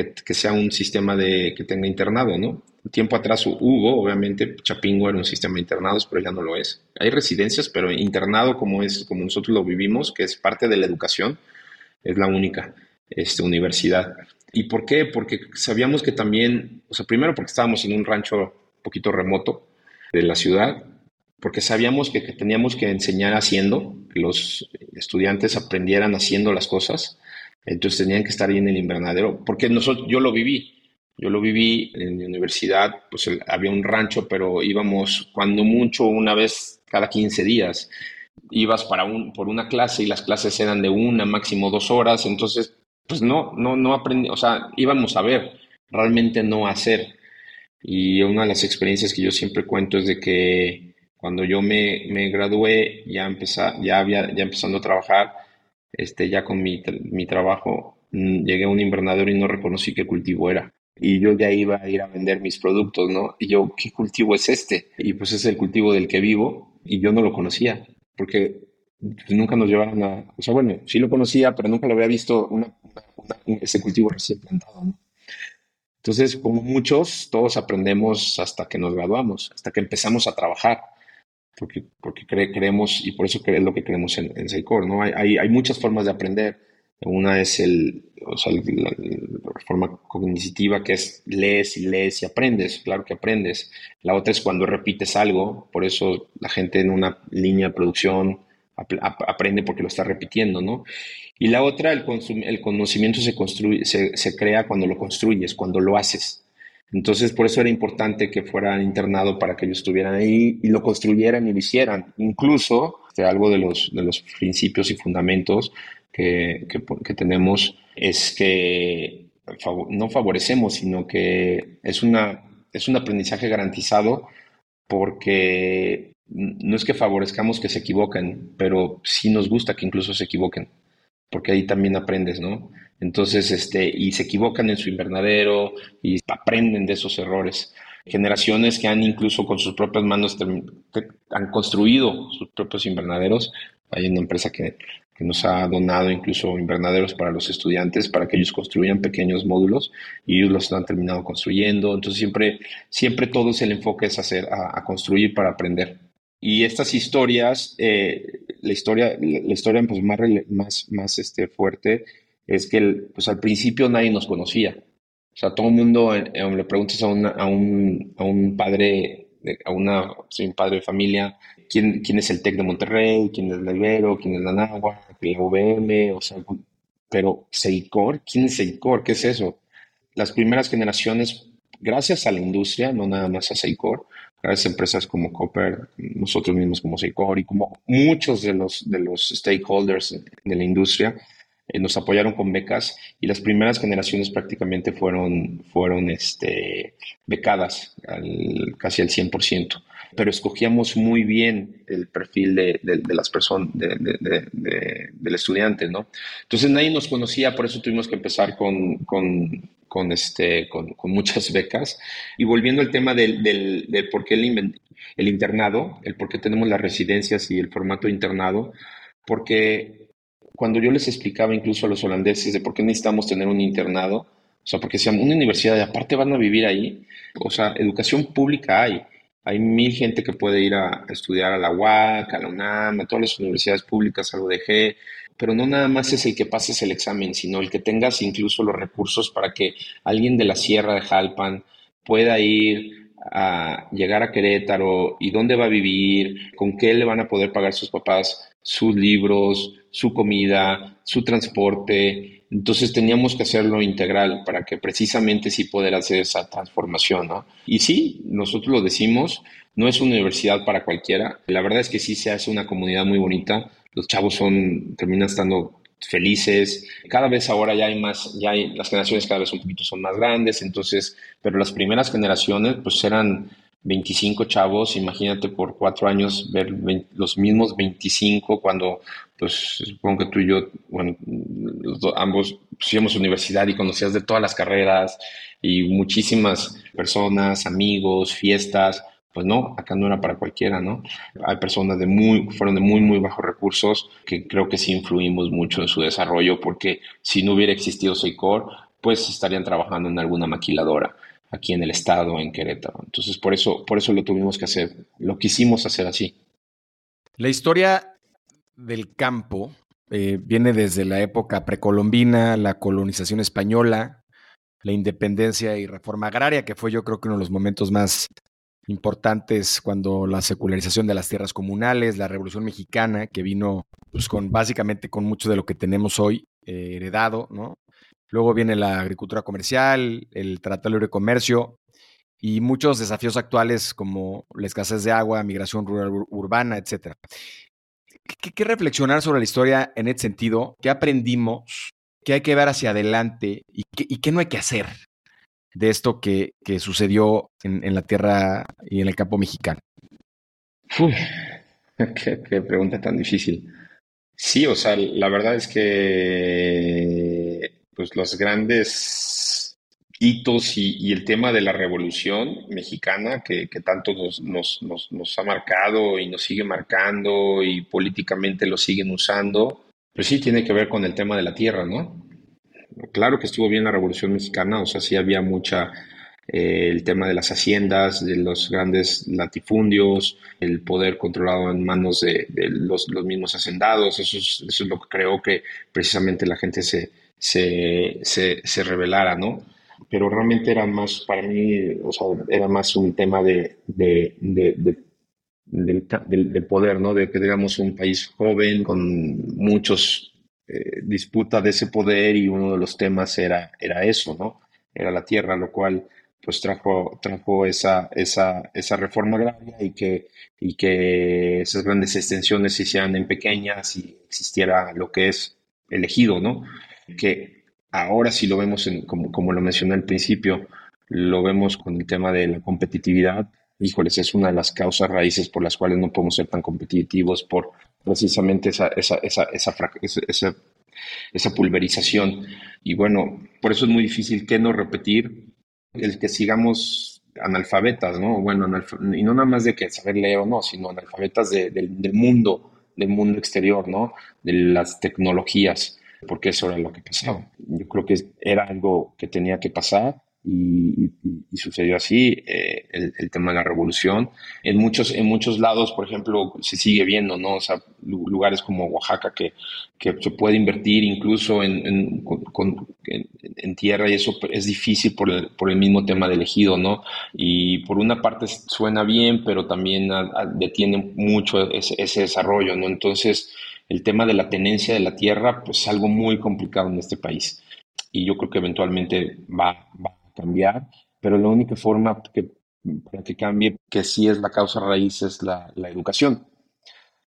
A: que, sea un sistema de, que tenga internado, ¿no? Tiempo atrás hubo, obviamente, Chapingo era un sistema de internados, pero ya no lo es. Hay residencias, pero internado como es, como nosotros lo vivimos, que es parte de la educación, es la única este, universidad. ¿Y por qué? Porque sabíamos que también, o sea, primero porque estábamos en un rancho un poquito remoto de la ciudad, porque sabíamos que, que teníamos que enseñar haciendo, que los estudiantes aprendieran haciendo las cosas entonces tenían que estar ahí en el invernadero, porque nosotros, yo lo viví, yo lo viví en la universidad, pues había un rancho, pero íbamos cuando mucho una vez cada 15 días. Ibas para un, por una clase y las clases eran de una, máximo dos horas, entonces, pues no, no, no aprendí, o sea, íbamos a ver, realmente no a hacer. Y una de las experiencias que yo siempre cuento es de que cuando yo me, me gradué, ya, empezá, ya, había, ya empezando a trabajar, este, ya con mi, mi trabajo, mm, llegué a un invernadero y no reconocí qué cultivo era. Y yo ya iba a ir a vender mis productos, ¿no? Y yo, ¿qué cultivo es este? Y pues es el cultivo del que vivo y yo no lo conocía, porque nunca nos llevaron a... O sea, bueno, sí lo conocía, pero nunca lo había visto ese cultivo recién plantado, ¿no? Entonces, como muchos, todos aprendemos hasta que nos graduamos, hasta que empezamos a trabajar. Porque, porque creemos, y por eso es lo que creemos en, en Seicor, ¿no? Hay, hay, muchas formas de aprender. Una es el, la, forma cognitiva, que es lees y lees y aprendes, claro que aprendes. La otra es cuando repites algo, por eso la gente en una línea de producción aprende porque lo está repitiendo, ¿no? Y la otra, el, el conocimiento se, construye, se, se crea cuando lo construyes, cuando lo haces. Entonces, por eso era importante que fueran internado para que ellos estuvieran ahí y lo construyeran y lo hicieran. Incluso, este, algo de los, de los principios y fundamentos que, que, tenemos es que no favorecemos, sino que es, una, es un aprendizaje garantizado porque no es que favorezcamos que se equivoquen, pero sí nos gusta que incluso se equivoquen, porque ahí también aprendes, ¿no? Entonces, este, y se equivocan en su invernadero y aprenden de esos errores. Generaciones que han incluso con sus propias manos han construido sus propios invernaderos. Hay una empresa que, que nos ha donado incluso invernaderos para los estudiantes, para que ellos construyan pequeños módulos y ellos los han terminado construyendo. Entonces, siempre, siempre todo es el enfoque es hacer, a, construir para aprender. Y estas historias, eh, la historia, la historia pues, más, más, más este, fuerte es que pues al principio nadie nos conocía. O sea, todo el mundo, eh, eh, le preguntas a, a, un, a un padre, a una, un padre de familia, ¿quién, quién es el TEC de Monterrey, quién es la Ibero, quién es la Nagua, la UVM, o sea, pero Seicor, ¿quién es Seicor? ¿Qué es eso? Las primeras generaciones, gracias a la industria, no nada más a Seicor, gracias a empresas como Copper, nosotros mismos como Seicor y como muchos de los, de los stakeholders de la industria, eh, nos apoyaron con becas y las primeras generaciones prácticamente fueron, fueron este, becadas casi al 100%, pero escogíamos muy bien el perfil de, las personas, del estudiante, ¿no? Entonces nadie nos conocía, por eso tuvimos que empezar con, con, este, con, muchas becas. Y volviendo al tema del, del, por qué el, el internado, el por qué tenemos las residencias y el formato internado, porque cuando yo les explicaba incluso a los holandeses de por qué necesitamos tener un internado, o sea, porque si una universidad y aparte van a vivir ahí, o sea, educación pública hay. Hay mil gente que puede ir a, estudiar a la UAC, a la UNAM, a todas las universidades públicas, a la UDG, pero no nada más es el que pases el examen, sino el que tengas incluso los recursos para que alguien de la Sierra de Jalpan pueda ir a llegar a Querétaro y dónde va a vivir, con qué le van a poder pagar sus papás sus libros, su comida, su transporte. Entonces teníamos que hacerlo integral para que precisamente sí poder hacer esa transformación, ¿no? Y sí, nosotros lo decimos, no es una universidad para cualquiera. La verdad es que sí se hace una comunidad muy bonita. Los chavos son, terminan estando felices. Cada vez ahora ya hay más, ya hay, las generaciones cada vez un poquito son más grandes, entonces, pero las primeras generaciones pues eran 25 chavos, imagínate por cuatro años ver los mismos 25 cuando, pues supongo que tú y yo, bueno, ambos fuimos a universidad y conocías de todas las carreras y muchísimas personas, amigos, fiestas, pues no, acá no era para cualquiera, ¿no? Hay personas de muy, fueron de muy, muy bajos recursos que creo que sí influimos mucho en su desarrollo porque si no hubiera existido Seicor, pues estarían trabajando en alguna maquiladora aquí en el estado, en Querétaro. Entonces, por eso, por eso lo tuvimos que hacer, lo quisimos hacer así.
B: La historia del campo eh, viene desde la época precolombina, la colonización española, la independencia y reforma agraria, que fue yo creo que uno de los momentos más importantes cuando la secularización de las tierras comunales, la revolución mexicana, que vino pues, con básicamente con mucho de lo que tenemos hoy eh, heredado, ¿no? Luego viene la agricultura comercial, el Tratado de Libre Comercio y muchos desafíos actuales como la escasez de agua, migración rural urbana, etc. ¿Qué, reflexionar sobre la historia en ese sentido? ¿Qué aprendimos? ¿Qué hay que ver hacia adelante? ¿Y qué, no hay que hacer de esto que, sucedió en, la tierra y en el campo mexicano? [LAUGHS]
A: qué pregunta tan difícil. Sí, o sea, la verdad es que pues los grandes hitos y, el tema de la revolución mexicana que, tanto nos, nos, nos, ha marcado y nos sigue marcando y políticamente lo siguen usando, pues sí tiene que ver con el tema de la tierra, ¿no? Claro que estuvo bien la revolución mexicana, o sea, sí había mucha, eh, el tema de las haciendas, de los grandes latifundios, el poder controlado en manos de, los, mismos hacendados, eso es, eso es lo que creo que precisamente la gente se, se, se, ¿no? Pero realmente era más, para mí, o sea, era más un tema de, de, de poder, ¿no? De que digamos un país joven con muchos eh, disputas de ese poder y uno de los temas era, era eso, ¿no? Era la tierra, lo cual pues trajo, trajo esa, esa, esa reforma agraria y que, y que esas grandes extensiones se hicieran en pequeñas y existiera lo que es elegido, ¿no? Que ahora si lo vemos, en, como, como lo mencioné al principio, lo vemos con el tema de la competitividad, híjoles, es una de las causas raíces por las cuales no podemos ser tan competitivos, por precisamente esa, esa, esa, esa, esa, pulverización. Y bueno, por eso es muy difícil que no repetir el que sigamos analfabetas, ¿no? Bueno, y no nada más de que saber leer o no, sino analfabetas del mundo, del mundo exterior, ¿no? De las tecnologías, porque eso era lo que pasaba. Yo creo que era algo que tenía que pasar y, sucedió así eh, el, tema de la revolución. En muchos, en muchos lados, por ejemplo, se sigue viendo, ¿no? O sea, lugares como Oaxaca que, que se puede invertir incluso en, en, tierra y eso es difícil por el, por el, mismo tema del ejido, ¿no? Y por una parte suena bien, pero también detiene mucho ese, desarrollo, ¿no? Entonces, el tema de la tenencia de la tierra, pues es algo muy complicado en este país. Y yo creo que eventualmente va, va cambiar, pero la única forma que, para que cambie, que sí es la causa raíz, es la, la educación.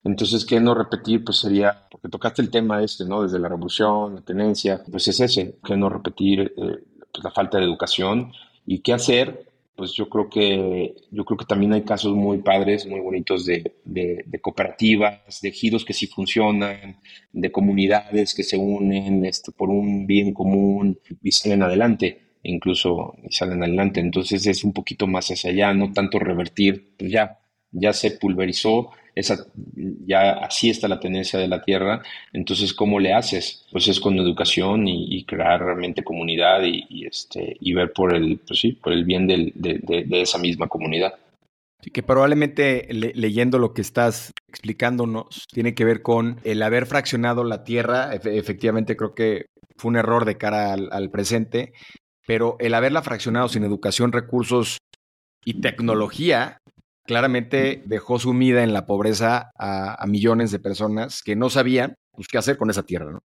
A: Entonces, ¿qué no repetir? Pues sería, porque tocaste el tema este, ¿no? Desde la revolución, la tenencia, pues es ese, ¿qué no repetir? Eh, pues la falta de educación. ¿Y qué hacer? Pues yo creo que, yo creo que también hay casos muy padres, muy bonitos de, de, de cooperativas, de giros que sí funcionan, de comunidades que se unen este, por un bien común y salen adelante incluso salen adelante. Entonces es un poquito más hacia allá, no tanto revertir, pues ya, ya se pulverizó, esa, ya así está la tendencia de la Tierra. Entonces, ¿cómo le haces? Pues es con educación y, crear realmente comunidad y, este, y ver por el, pues sí, por el bien de, esa misma comunidad.
B: Que probablemente leyendo lo que estás explicándonos tiene que ver con el haber fraccionado la Tierra. efectivamente, creo que fue un error de cara al presente pero el haberla fraccionado sin educación, recursos y tecnología, claramente dejó sumida en la pobreza a, millones de personas que no sabían pues, qué hacer con esa tierra, ¿no?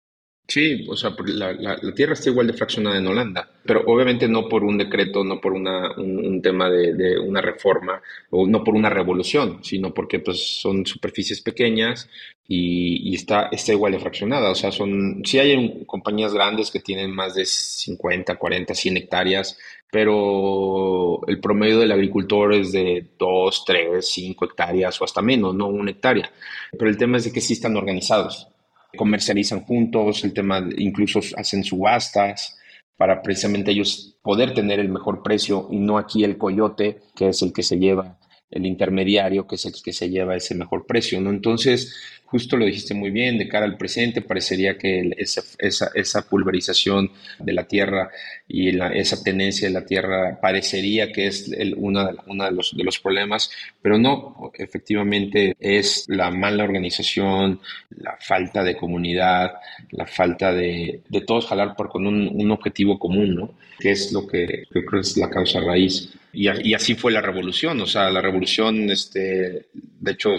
A: Sí, o sea, la, la, tierra está igual de fraccionada en Holanda, pero obviamente no por un decreto, no por una, un, tema de, una reforma, o no por una revolución, sino porque pues, son superficies pequeñas y, está, está igual de fraccionada. O sea, son, sí hay compañías grandes que tienen más de 50, 40, 100 hectáreas, pero el promedio del agricultor es de 2, 3, 5 hectáreas o hasta menos, no una hectárea. Pero el tema es de que sí están organizados comercializan juntos, el tema, incluso hacen subastas para precisamente ellos poder tener el mejor precio y no aquí el coyote, que es el que se lleva el intermediario, que es el que se lleva ese mejor precio, ¿no? Entonces, justo lo dijiste muy bien, de cara al presente, parecería que esa, esa, esa pulverización de la tierra y la, esa tenencia de la tierra parecería que es uno de, una de, los, de los problemas, pero no, efectivamente es la mala organización, la falta de comunidad, la falta de, de todos jalar por con un, un objetivo común, ¿no? que es lo que creo que es la causa raíz. Y, y, así fue la revolución, o sea, la revolución, este, de hecho,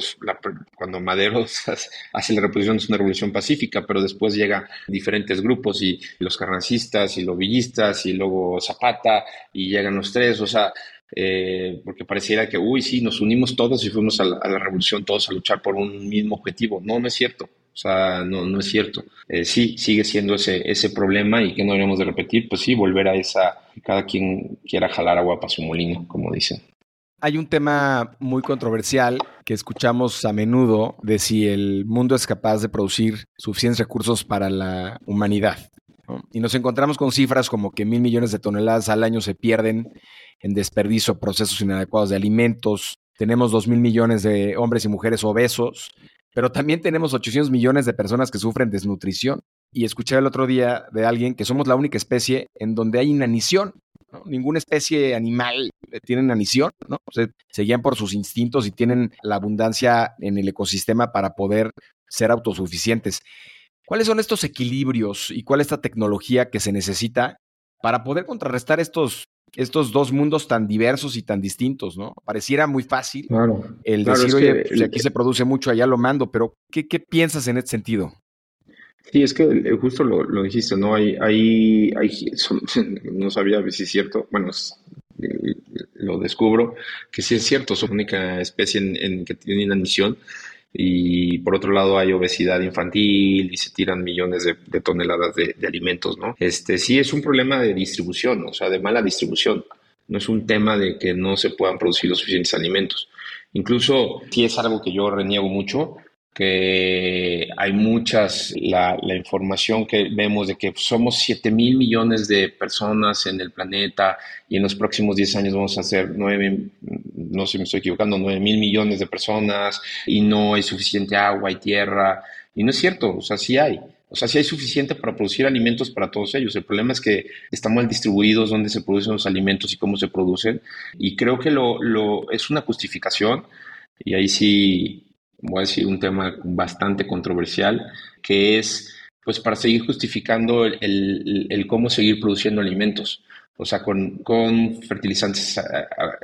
A: cuando Madero [LAUGHS] hace la revolución es una revolución pacífica, pero después llega diferentes grupos y los carrancistas y los villistas y luego Zapata y llegan los tres, o sea, eh, porque pareciera que, uy, sí, nos unimos todos y fuimos a la, a la revolución todos a luchar por un mismo objetivo. No, no es cierto. O sea, no, no es cierto. Eh, sí, sigue siendo ese, ese problema y que no debemos de repetir, pues sí, volver a esa, cada quien quiera jalar agua para su molino, como dicen.
B: Hay un tema muy controversial que escuchamos a menudo de si el mundo es capaz de producir suficientes recursos para la humanidad. Y nos encontramos con cifras como que mil millones de toneladas al año se pierden en desperdicio, procesos inadecuados de alimentos. Tenemos dos mil millones de hombres y mujeres obesos pero también tenemos 800 millones de personas que sufren desnutrición. Y escuché el otro día de alguien que somos la única especie en donde hay inanición. Ninguna especie animal tiene anición, ¿no? O sea, se guían por sus instintos y tienen la abundancia en el ecosistema para poder ser autosuficientes. ¿Cuáles son estos equilibrios y cuál es esta tecnología que se necesita para poder contrarrestar estos, estos dos mundos tan diversos y tan distintos, ¿no? Pareciera muy fácil el decir, oye, pues, aquí se produce mucho, allá lo mando, pero ¿qué, qué piensas en este sentido?
A: Sí, es que eh, justo lo, lo dijiste, ¿no? Hay, hay, hay [LAUGHS] no sabía si es cierto, bueno, eh, lo descubro, que sí es cierto, son la única especie en, que tiene inanición y por otro lado hay obesidad infantil y se tiran millones de, toneladas de, alimentos, ¿no? Este sí es un problema de distribución, o sea, de mala distribución. No es un tema de que no se puedan producir los suficientes alimentos. Incluso sí es algo que yo reniego mucho, que hay muchas, la, la, información que vemos de que somos 7 mil millones de personas en el planeta y en los próximos 10 años vamos a ser 9, no sé si me estoy equivocando, 9 mil millones de personas y no hay suficiente agua y tierra. Y no es cierto, o sea, sí hay. O sea, sí hay suficiente para producir alimentos para todos ellos. El problema es que están mal distribuidos dónde se producen los alimentos y cómo se producen. Y creo que lo, lo es una justificación. Y ahí sí voy a decir un tema bastante controversial, que es pues para seguir justificando el, cómo seguir produciendo alimentos. O sea, con, con fertilizantes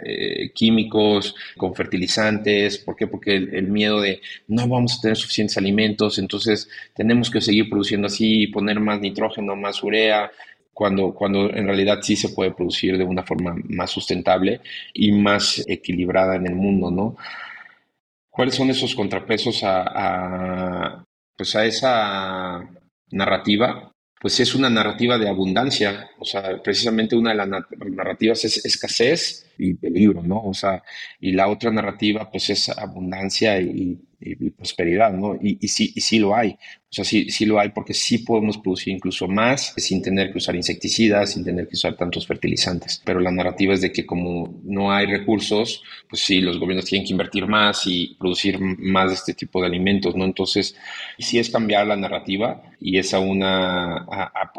A: eh, químicos, con fertilizantes. ¿Por qué? Porque el, miedo de no vamos a tener suficientes alimentos, entonces tenemos que seguir produciendo así, poner más nitrógeno, más urea, cuando, cuando en realidad sí se puede producir de una forma más sustentable y más equilibrada en el mundo, ¿no? ¿Cuáles son esos contrapesos a, pues a esa narrativa? Pues es una narrativa de abundancia, o sea, precisamente una de las narrativas es escasez y peligro, ¿no? O sea, y la otra narrativa pues es abundancia y, prosperidad, ¿no? Y, y, sí, y sí lo hay. O sea, sí, sí lo hay porque sí podemos producir incluso más sin tener que usar insecticidas, sin tener que usar tantos fertilizantes. Pero la narrativa es de que como no hay recursos, pues sí, los gobiernos tienen que invertir más y producir más de este tipo de alimentos, ¿no? Entonces, sí es cambiar la narrativa y es a una, a,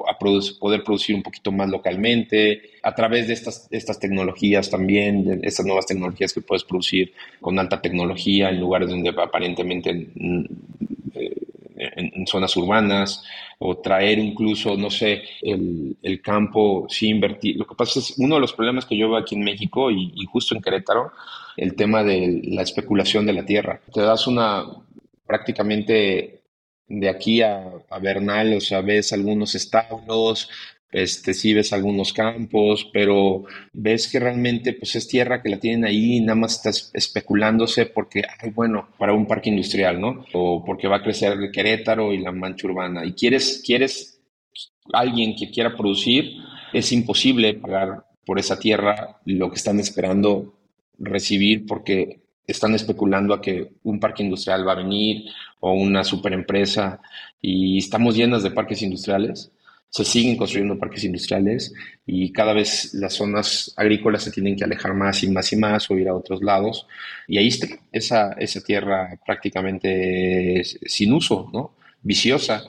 A: poder producir un poquito más localmente, a través de estas, estas tecnologías también, de estas nuevas tecnologías que puedes producir con alta tecnología en lugares donde aparentemente eh, en, zonas urbanas o traer incluso, no sé, el, el, campo, sí invertir. Lo que pasa es, uno de los problemas que yo veo aquí en México y, justo en Querétaro, el tema de la especulación de la tierra. Te das una prácticamente de aquí a, a Bernal, o sea, ves algunos establos, este, sí ves algunos campos, pero ves que realmente pues es tierra que la tienen ahí y nada más estás especulándose porque, ay, bueno, para un parque industrial, ¿no? O porque va a crecer el Querétaro y la mancha urbana. Y quieres, quieres alguien que quiera producir, es imposible pagar por esa tierra lo que están esperando recibir porque están especulando a que un parque industrial va a venir o una superempresa y estamos llenas de parques industriales se siguen construyendo parques industriales y cada vez las zonas agrícolas se tienen que alejar más y más y más o ir a otros lados. Y ahí está esa, esa tierra prácticamente sin uso, ¿no? Viciosa.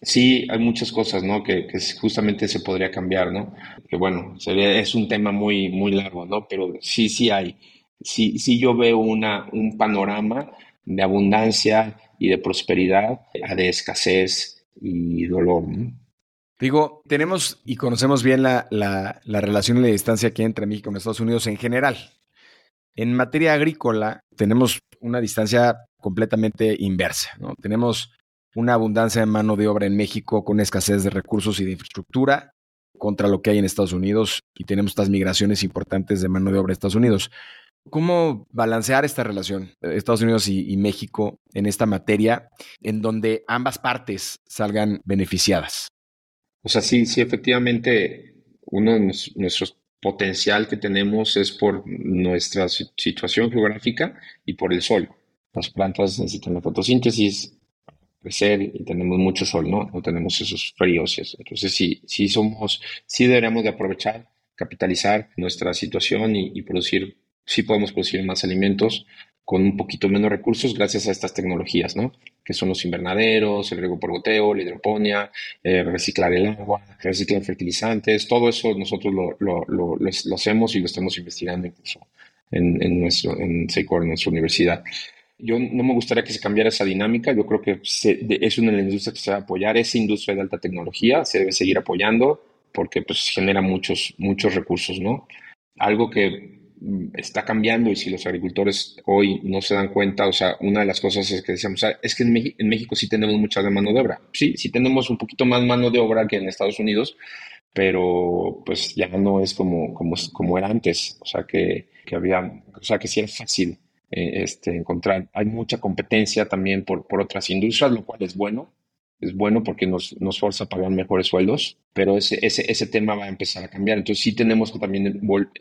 A: Sí, hay muchas cosas, ¿no? Que, justamente se podría cambiar, ¿no? Que bueno, es un tema muy, muy largo, ¿no? Pero sí, sí hay. Sí, sí yo veo una, un panorama de abundancia y de prosperidad, de escasez y dolor.
B: Digo, tenemos y conocemos bien la, la, relación y la distancia que hay entre México y Estados Unidos en general. En materia agrícola, tenemos una distancia completamente inversa. ¿no? Tenemos una abundancia de mano de obra en México con escasez de recursos y de infraestructura contra lo que hay en Estados Unidos y tenemos estas migraciones importantes de mano de obra a Estados Unidos. ¿Cómo balancear esta relación, Estados Unidos y México, en esta materia, en donde ambas partes salgan beneficiadas?
A: O sea, sí, sí, efectivamente, uno de nuestros potencial que tenemos es por nuestra situación geográfica y por el sol. Las plantas necesitan la fotosíntesis crecer y tenemos mucho sol, ¿no? No tenemos esos fríos. Entonces, sí, sí somos, sí deberíamos de aprovechar, capitalizar nuestra situación y, y producir, sí podemos producir más alimentos con un poquito menos recursos gracias a estas tecnologías, ¿no? Que son los invernaderos, el riego por goteo, la hidroponía, eh, reciclar el agua, reciclar fertilizantes, todo eso nosotros lo, lo, lo, lo hacemos y lo estamos investigando incluso en, en nuestro, en SECOR, en nuestra universidad. Yo no me gustaría que se cambiara esa dinámica. Yo creo que es una de las industrias que se va a apoyar. Esa industria de alta tecnología se debe seguir apoyando porque pues, genera muchos, muchos recursos, ¿no? Algo que está cambiando y si los agricultores hoy no se dan cuenta, o sea, una de las cosas es que decíamos, ah, es que en, en México sí tenemos mucha mano de obra. Sí, sí tenemos un poquito más mano de obra que en Estados Unidos, pero pues ya no es como, como, como era antes. O sea, que, que había, o sea, que sí era fácil eh, este, encontrar. Hay mucha competencia también por, por otras industrias, lo cual es bueno. Es bueno porque nos, nos forza a pagar mejores sueldos, pero ese, ese, ese tema va a empezar a cambiar. Entonces sí tenemos que también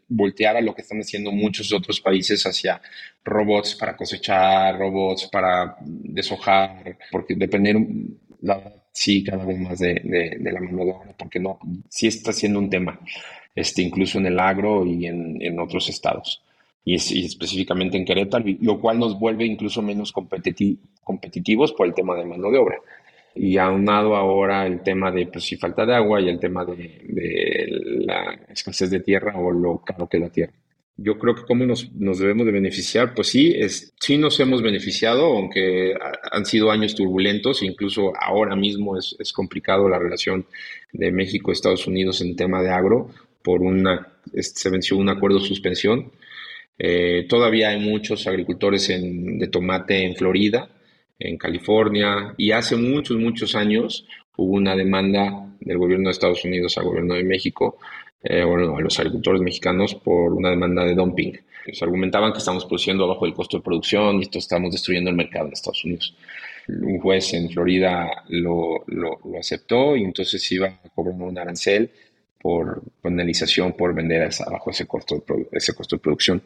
A: voltear a lo que están haciendo muchos otros países hacia robots para cosechar, robots para deshojar, porque depender, la sí, cada vez más de, de, la mano de obra, porque no, sí está siendo un tema, este, incluso en el agro y en, en otros estados y, específicamente en Querétaro, lo cual nos vuelve incluso menos competitivos por el tema de mano de obra. Y aunado ahora el tema de pues, si falta de agua y el tema de, la escasez de tierra o lo caro que es la tierra. Yo creo que cómo nos, nos, debemos de beneficiar, pues sí, es, sí nos hemos beneficiado, aunque han sido años turbulentos, incluso ahora mismo es, es complicado la relación de México-Estados Unidos en tema de agro, por una, se venció un acuerdo de suspensión eh, todavía hay muchos agricultores de tomate en Florida, en California, y hace muchos, muchos años hubo una demanda del gobierno de Estados Unidos al gobierno de México, eh, bueno, a los agricultores mexicanos por una demanda de dumping. Se argumentaban que estamos produciendo bajo el costo de producción y esto estamos destruyendo el mercado en Estados Unidos. Un juez en Florida lo, lo, aceptó y entonces iba a cobrar un arancel por penalización por vender bajo ese costo ese costo de producción.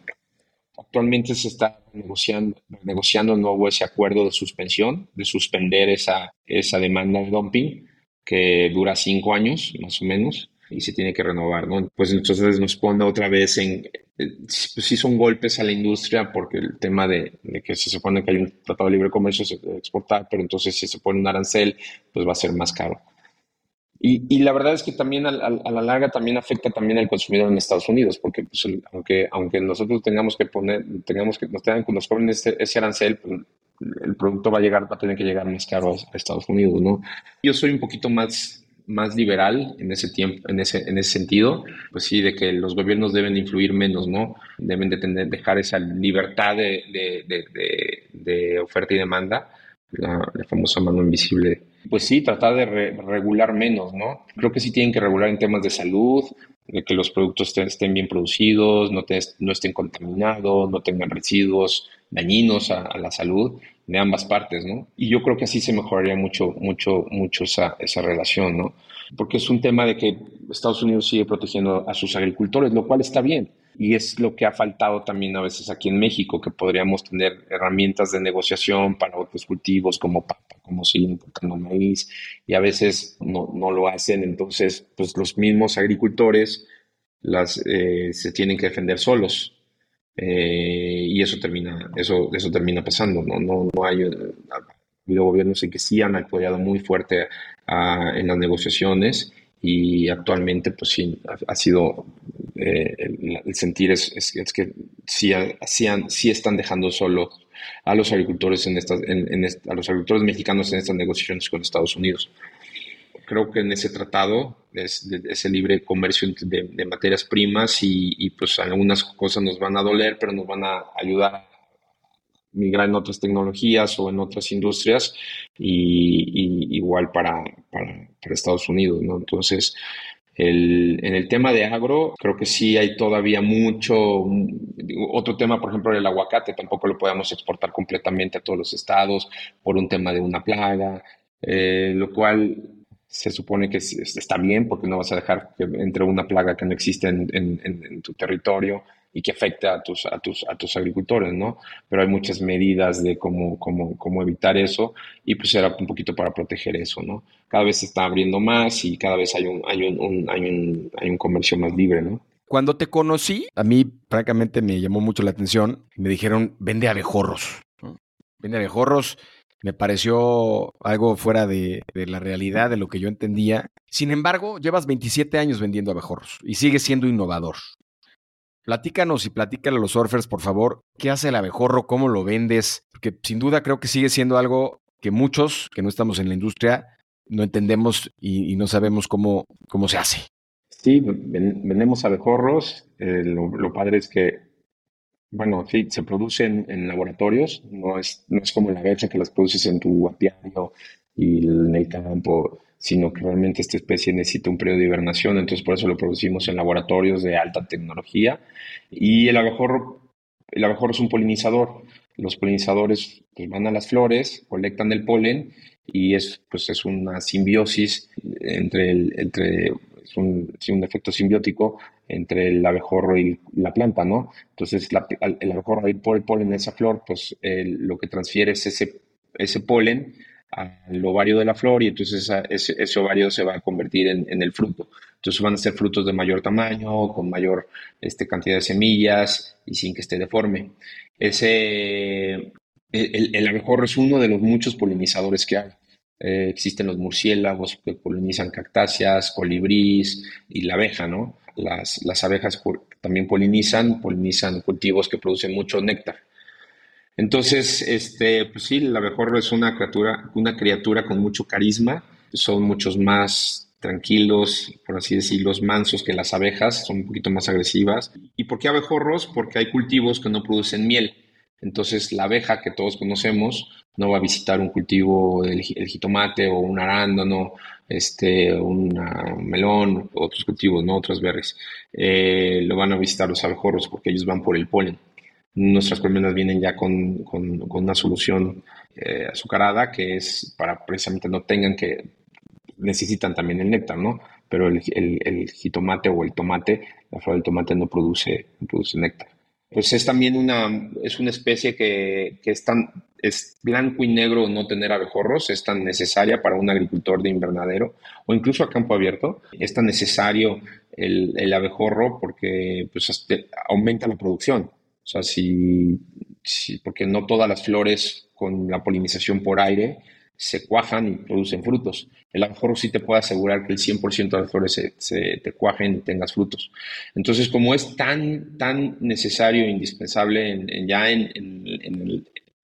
A: Actualmente se está negociando, negociando de nuevo ese acuerdo de suspensión, de suspender esa, esa demanda de dumping que dura cinco años más o menos y se tiene que renovar, ¿no? Pues entonces nos pone otra vez en, pues sí son golpes a la industria porque el tema de, que se supone que hay un tratado de libre comercio se exportar, pero entonces si se pone un arancel, pues va a ser más caro. Y, la verdad es que también a, la larga también afecta también al consumidor en Estados Unidos, porque pues, aunque, aunque nosotros tengamos que poner, tengamos que nos tengan nos cobren ese, ese arancel, pues, el producto va a llegar, va a tener que llegar más caro a, Estados Unidos, ¿no? Yo soy un poquito más más liberal en ese tiempo, en ese, en ese sentido, pues sí, de que los gobiernos deben influir menos, ¿no? Deben de tener, dejar esa libertad de, de, de, oferta y demanda, la, la famosa mano invisible pues sí, tratar de regular menos, ¿no? Creo que sí tienen que regular en temas de salud, de que los productos estén, bien producidos, no, no, estén contaminados, no tengan residuos dañinos a, la salud de ambas partes, ¿no? Y yo creo que así se mejoraría mucho, mucho, mucho esa, esa relación, ¿no? Porque es un tema de que Estados Unidos sigue protegiendo a sus agricultores, lo cual está bien y es lo que ha faltado también a veces aquí en México, que podríamos tener herramientas de negociación para otros cultivos como papa, como seguir importando maíz, y a veces no, no, lo hacen, entonces pues los mismos agricultores las, eh, se tienen que defender solos. Eh, y eso termina, eso, eso termina pasando, ¿no? No, no hay, ha habido gobiernos en que sí han apoyado muy fuerte ah, en las negociaciones y actualmente pues sí ha, sido eh, el, sentir es, es, que sí, sí, están dejando solo a los agricultores en estas en, a los agricultores mexicanos en estas negociaciones con Estados Unidos. Creo que en ese tratado es, ese libre comercio de, materias primas y, y, pues algunas cosas nos van a doler pero nos van a ayudar migrar en otras tecnologías o en otras industrias y, igual para, para, Estados Unidos, ¿no? Entonces, el, en el tema de agro, creo que sí hay todavía mucho. Otro tema, por ejemplo, el aguacate, tampoco lo podemos exportar completamente a todos los estados por un tema de una plaga, eh, lo cual se supone que está bien porque no vas a dejar que entre una plaga que no existe en, en tu territorio y que afecta a tus, a tus, a tus agricultores, ¿no? Pero hay muchas medidas de cómo, cómo, cómo evitar eso y pues era un poquito para proteger eso, ¿no? Cada vez se está abriendo más y cada vez hay un, hay un, hay un, hay un comercio más libre, ¿no?
B: Cuando te conocí, a mí francamente me llamó mucho la atención. Me dijeron, vende abejorros. Vende abejorros. Me pareció algo fuera de, de, la realidad, de lo que yo entendía. Sin embargo, llevas 27 años vendiendo abejorros y sigues siendo innovador. Platícanos y platícale a los surfers, por favor, qué hace el abejorro, cómo lo vendes, porque sin duda creo que sigue siendo algo que muchos que no estamos en la industria no entendemos y, no sabemos cómo, cómo se hace.
A: Sí, vendemos abejorros. Eh, lo, padre es que, bueno, sí, se producen en laboratorios, no es, no es como la abeja que las produces en tu apiario y en el campo, sino que realmente esta especie necesita un periodo de hibernación, entonces por eso lo producimos en laboratorios de alta tecnología. Y el abejorro, el abejorro es un polinizador. Los polinizadores pues, van a las flores, colectan el polen y es, pues, es una simbiosis entre, el, entre es un, un, efecto simbiótico entre el abejorro y la planta, ¿no? Entonces, el abejorro va por el polen en esa flor, pues lo que transfiere es ese, ese polen al ovario de la flor y entonces ese, ovario se va a convertir en, el fruto. Entonces van a ser frutos de mayor tamaño, con mayor este, cantidad de semillas y sin que esté deforme. Ese, el, el abejorro es uno de los muchos polinizadores que hay. Eh, existen los murciélagos que polinizan cactáceas, colibrís y la abeja, ¿no? Las, las abejas también polinizan, polinizan cultivos que producen mucho néctar. Entonces, este, pues sí, el abejorro es una criatura, una criatura con mucho carisma, son muchos más tranquilos, por así decirlo, mansos que las abejas, son un poquito más agresivas. ¿Y por qué abejorros? Porque hay cultivos que no producen miel. Entonces, la abeja que todos conocemos no va a visitar un cultivo del jitomate o un arándano, este, un melón, otros cultivos, ¿no? Otras berries. Eh, lo van a visitar los abejorros porque ellos van por el polen. Nuestras colmenas vienen ya con, una solución eh, azucarada que es para precisamente no tengan que, necesitan también el néctar, ¿no? Pero el, jitomate o el tomate, la flor del tomate no produce, produce néctar. Pues es también una, es una especie que, que es tan, es blanco y negro no tener abejorros, es tan necesaria para un agricultor de invernadero o incluso a campo abierto. Es tan necesario el, el abejorro porque pues, aumenta la producción. O sea, si, porque no todas las flores con la polinización por aire se cuajan y producen frutos. El abejorro sí te puede asegurar que el 100% de las flores se, te cuajen y tengas frutos. Entonces, como es tan, tan necesario e indispensable en, ya en,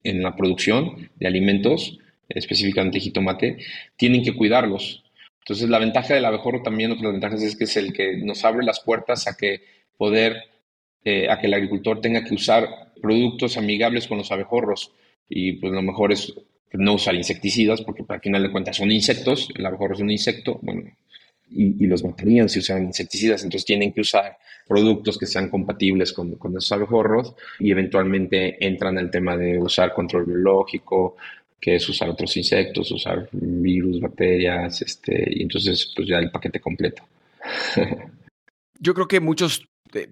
A: en, la producción de alimentos, específicamente jitomate, tienen que cuidarlos. Entonces, la ventaja del abejorro también, otras ventajas es que es el que nos abre las puertas a que poder eh, a que el agricultor tenga que usar productos amigables con los abejorros. Y pues lo mejor es no usar insecticidas, porque al final de cuentas son insectos, el abejorro es un insecto, bueno, y, los matarían si usan insecticidas, entonces tienen que usar productos que sean compatibles con, con esos abejorros y eventualmente entran el tema de usar control biológico, que es usar otros insectos, usar virus, bacterias, este, y entonces pues ya el paquete completo. [LAUGHS]
B: Yo creo que muchos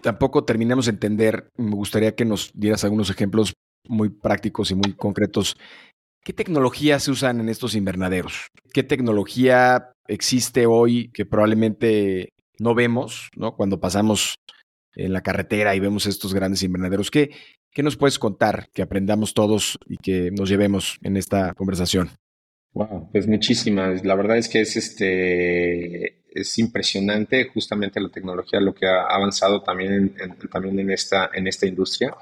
B: tampoco terminamos de entender, me gustaría que nos dieras algunos ejemplos muy prácticos y muy concretos. ¿Qué tecnologías se usan en estos invernaderos? ¿Qué tecnología existe hoy que probablemente no vemos ¿no? cuando pasamos en la carretera y vemos estos grandes invernaderos? ¿Qué, ¿Qué nos puedes contar que aprendamos todos y que nos llevemos en esta conversación?
A: Wow, pues muchísimas. La verdad es que es este es impresionante justamente la tecnología, lo que ha avanzado también en, también en esta, en esta industria,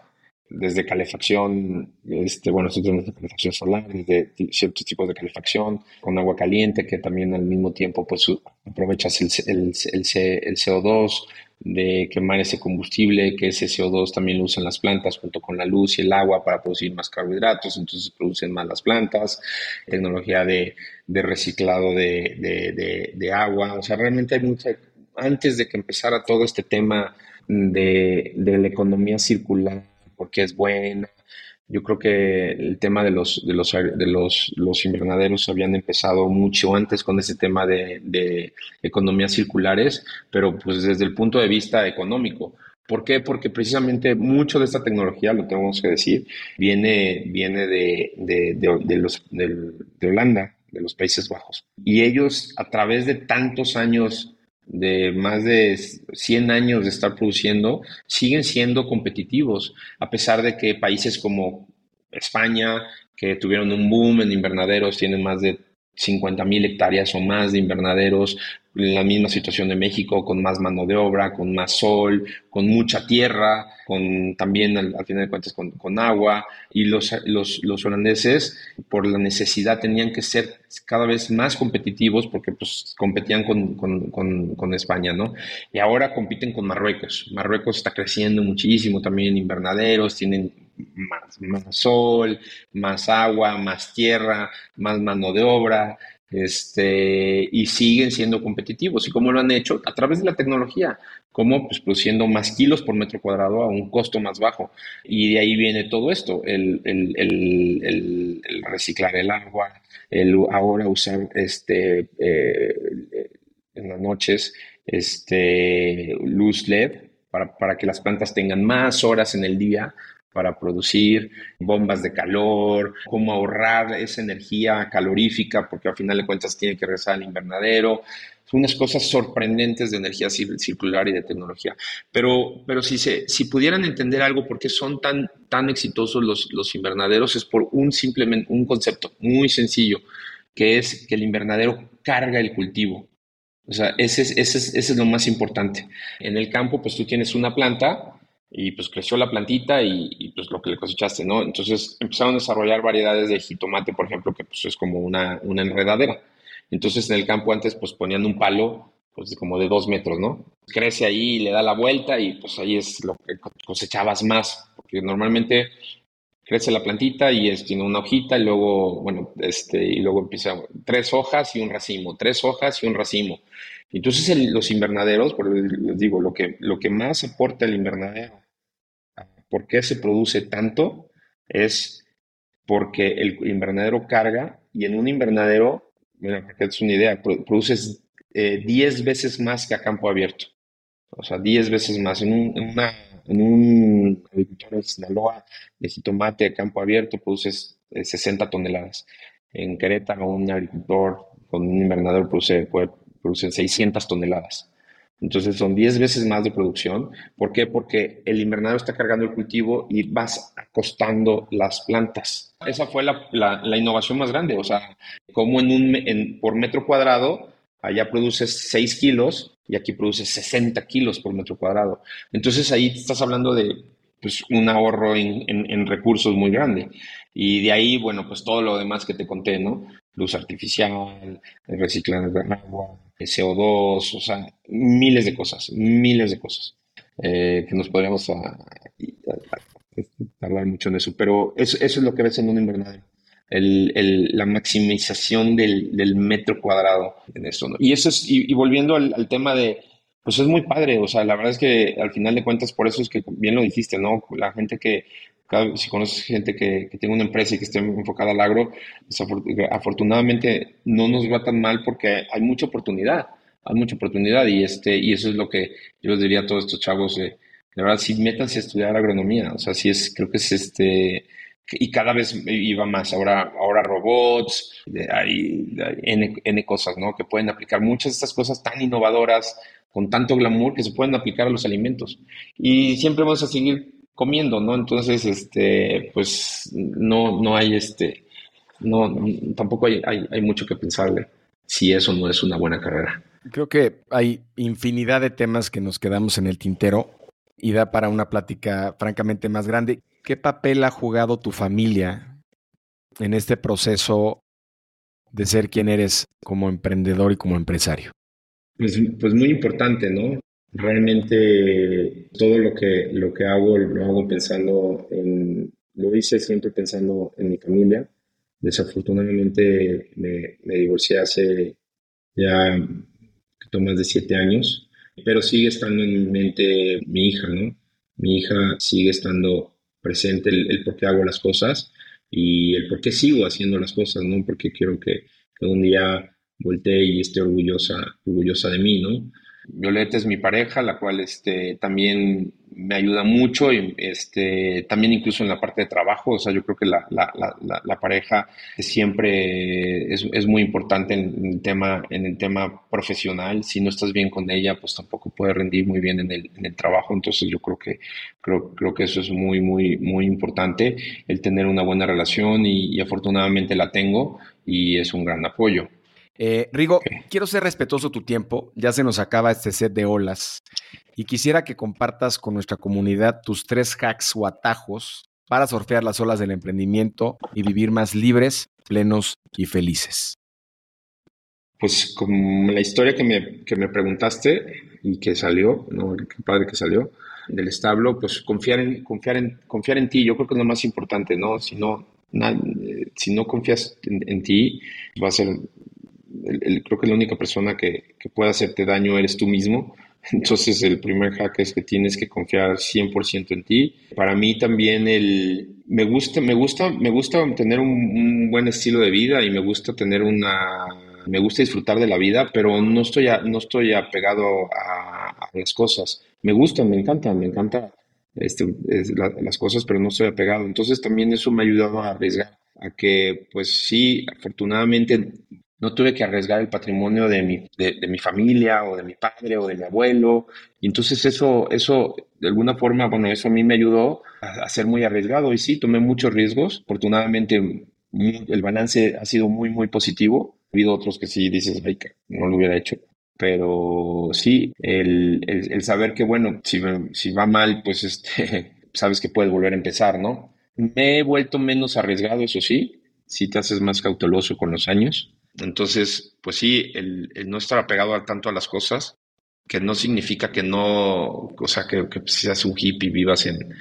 A: desde calefacción, este, bueno, nosotros tenemos calefacción solar, desde ciertos tipos de calefacción, con agua caliente, que también al mismo tiempo pues aprovechas el, el, el, el CO2, de quemar ese combustible, que ese CO2 también lo usan las plantas junto con la luz y el agua para producir más carbohidratos, entonces producen más las plantas, tecnología de, reciclado de, agua, o sea, realmente hay mucha, antes de que empezara todo este tema de, de la economía circular, porque es buena, yo creo que el tema de los, de los, de los, los invernaderos habían empezado mucho antes con ese tema de, de economías circulares, pero pues desde el punto de vista económico. ¿Por qué? Porque precisamente mucho de esta tecnología, lo tenemos que decir, viene, viene de, de, de, de, Holanda, de los Países Bajos. Y ellos, a través de tantos años de más de 100 años de estar produciendo, siguen siendo competitivos, a pesar de que países como España, que tuvieron un boom en invernaderos, tienen más de 50 mil hectáreas o más de invernaderos, la misma situación de México, con más mano de obra, con más sol, con mucha tierra, con también al, final de cuentas con, agua. Y los, los, holandeses, por la necesidad, tenían que ser cada vez más competitivos porque pues, competían con, con, España, ¿no? Y ahora compiten con Marruecos. Marruecos está creciendo muchísimo también en invernaderos, tienen más, más sol, más agua, más tierra, más mano de obra, este, y siguen siendo competitivos. ¿Y cómo lo han hecho? A través de la tecnología. como Pues produciendo más kilos por metro cuadrado a un costo más bajo. Y de ahí viene todo esto, el, reciclar el agua, el ahora usar este, eh, en las noches este, luz LED para, para que las plantas tengan más horas en el día para producir bombas de calor, cómo ahorrar esa energía calorífica, porque al final de cuentas tiene que regresar al invernadero. Son unas cosas sorprendentes de energía circular y de tecnología. Pero, pero si, se, si pudieran entender algo por qué son tan, tan exitosos los, los invernaderos, es por un simplemente un concepto muy sencillo, que es que el invernadero carga el cultivo. O sea, ese es, es, es lo más importante. En el campo, pues tú tienes una planta y pues creció la plantita y, pues lo que le cosechaste, ¿no? Entonces empezaron a desarrollar variedades de jitomate, por ejemplo, que pues es como una, una enredadera. Entonces en el campo antes pues ponían un palo pues como de dos metros, ¿no? Crece ahí, le da la vuelta y pues ahí es lo que cosechabas más, porque normalmente crece la plantita y es, tiene una hojita y luego, bueno, este, y luego empieza tres hojas y un racimo, tres hojas y un racimo. Entonces los invernaderos, por les digo, lo que, lo que más aporta el invernadero, ¿por qué se produce tanto? Es porque el invernadero carga y en un invernadero, mira, para que es una idea, produces 10 eh, veces más que a campo abierto. O sea, 10 veces más. En un, agricultor de Sinaloa de jitomate a campo abierto produces 60 eh, toneladas. En Querétaro, un agricultor con un invernadero produce, puede producen 600 toneladas. Entonces son 10 veces más de producción. ¿Por qué? Porque el invernadero está cargando el cultivo y vas acostando las plantas. Esa fue la, la, innovación más grande. O sea, como en un, por metro cuadrado, allá produces 6 kilos y aquí produces 60 kilos por metro cuadrado. Entonces ahí estás hablando de pues, un ahorro en, en, recursos muy grande. Y de ahí, bueno, pues todo lo demás que te conté, ¿no? Luz artificial, reciclar de agua, CO2, o sea, miles de cosas, miles de cosas eh, que nos podríamos hablar mucho en eso, pero eso, es lo que ves en un invernadero. La maximización del, metro cuadrado en esto. Y eso es, y, volviendo al, tema de, pues es muy padre, o sea, la verdad es que al final de cuentas, por eso es que bien lo dijiste, ¿no? La gente que, si conoces gente que, que tiene una empresa y que esté enfocada al agro, pues, afortunadamente no nos va tan mal porque hay mucha oportunidad, hay mucha oportunidad y, este, y eso es lo que yo les diría a todos estos chavos, de, de verdad, sí, métanse a estudiar agronomía, o sea, sí es, creo que es este, y cada vez iba más, ahora, ahora robots, hay, hay N, cosas, ¿no? Que pueden aplicar muchas de estas cosas tan innovadoras, con tanto glamour, que se pueden aplicar a los alimentos. Y siempre vamos a seguir comiendo, ¿no? Entonces, este, pues no, no hay este, no, tampoco hay, hay, mucho que pensarle si eso no es una buena carrera.
B: Creo que hay infinidad de temas que nos quedamos en el tintero y da para una plática francamente más grande. ¿Qué papel ha jugado tu familia en este proceso de ser quien eres como emprendedor y como empresario?
A: Pues, pues muy importante, ¿no? Realmente todo lo que, lo que hago lo hago pensando en, lo hice siempre pensando en mi familia. Desafortunadamente me, me divorcié hace ya más de siete años, pero sigue estando en mi mente mi hija, ¿no? Mi hija sigue estando presente el, por qué hago las cosas y el por qué sigo haciendo las cosas, ¿no? Porque quiero que, que un día voltee y esté orgullosa, orgullosa de mí, ¿no? Violeta es mi pareja, la cual este, también me ayuda mucho y este, también incluso en la parte de trabajo, o sea, yo creo que la, la, la, la pareja siempre es, es, muy importante en el, tema, en el tema profesional. Si no estás bien con ella, pues tampoco puede rendir muy bien en el, en el trabajo. Entonces yo creo que, creo, creo que eso es muy, muy, muy importante, el tener una buena relación y afortunadamente la tengo y es un gran apoyo.
B: Eh, Rigo, quiero ser respetuoso tu tiempo, ya se nos acaba este set de olas y quisiera que compartas con nuestra comunidad tus tres hacks o atajos para surfear las olas del emprendimiento y vivir más libres, plenos y felices.
A: Pues como la historia que me, que me preguntaste y que salió, ¿no? qué padre que salió del establo, pues confiar en, confiar en, confiar en ti, yo creo que es lo más importante, ¿no? Si no, eh, si no confías en, en ti, va a ser creo que la única persona que, que, puede hacerte daño eres tú mismo. [LAUGHS] Entonces el primer hack es que tienes que confiar 100% en ti. Para mí también el, me gusta, me gusta, me gusta tener un, buen estilo de vida y me gusta tener una, me gusta disfrutar de la vida, pero no estoy, no estoy apegado a, a, las cosas. Me gustan, me encantan, me encanta este, las cosas, pero no estoy apegado. Entonces también eso me ha ayudado a arriesgar a que, pues sí, afortunadamente no tuve que arriesgar el patrimonio de mi, de, mi familia o de mi padre o de mi abuelo. Y entonces eso, eso, de alguna forma, bueno, eso a mí me ayudó a, ser muy arriesgado. Y sí, tomé muchos riesgos. Afortunadamente, el balance ha sido muy, muy positivo. Ha habido otros que sí dices, ay, no lo hubiera hecho. Pero sí, el, el, saber que, bueno, si, si va mal, pues este, [LAUGHS] sabes que puedes volver a empezar, ¿no? Me he vuelto menos arriesgado, eso sí. Sí te haces más cauteloso con los años entonces, pues sí, el, no estar apegado al tanto a las cosas, que no significa que no, o sea, que, que seas un hippie y vivas en,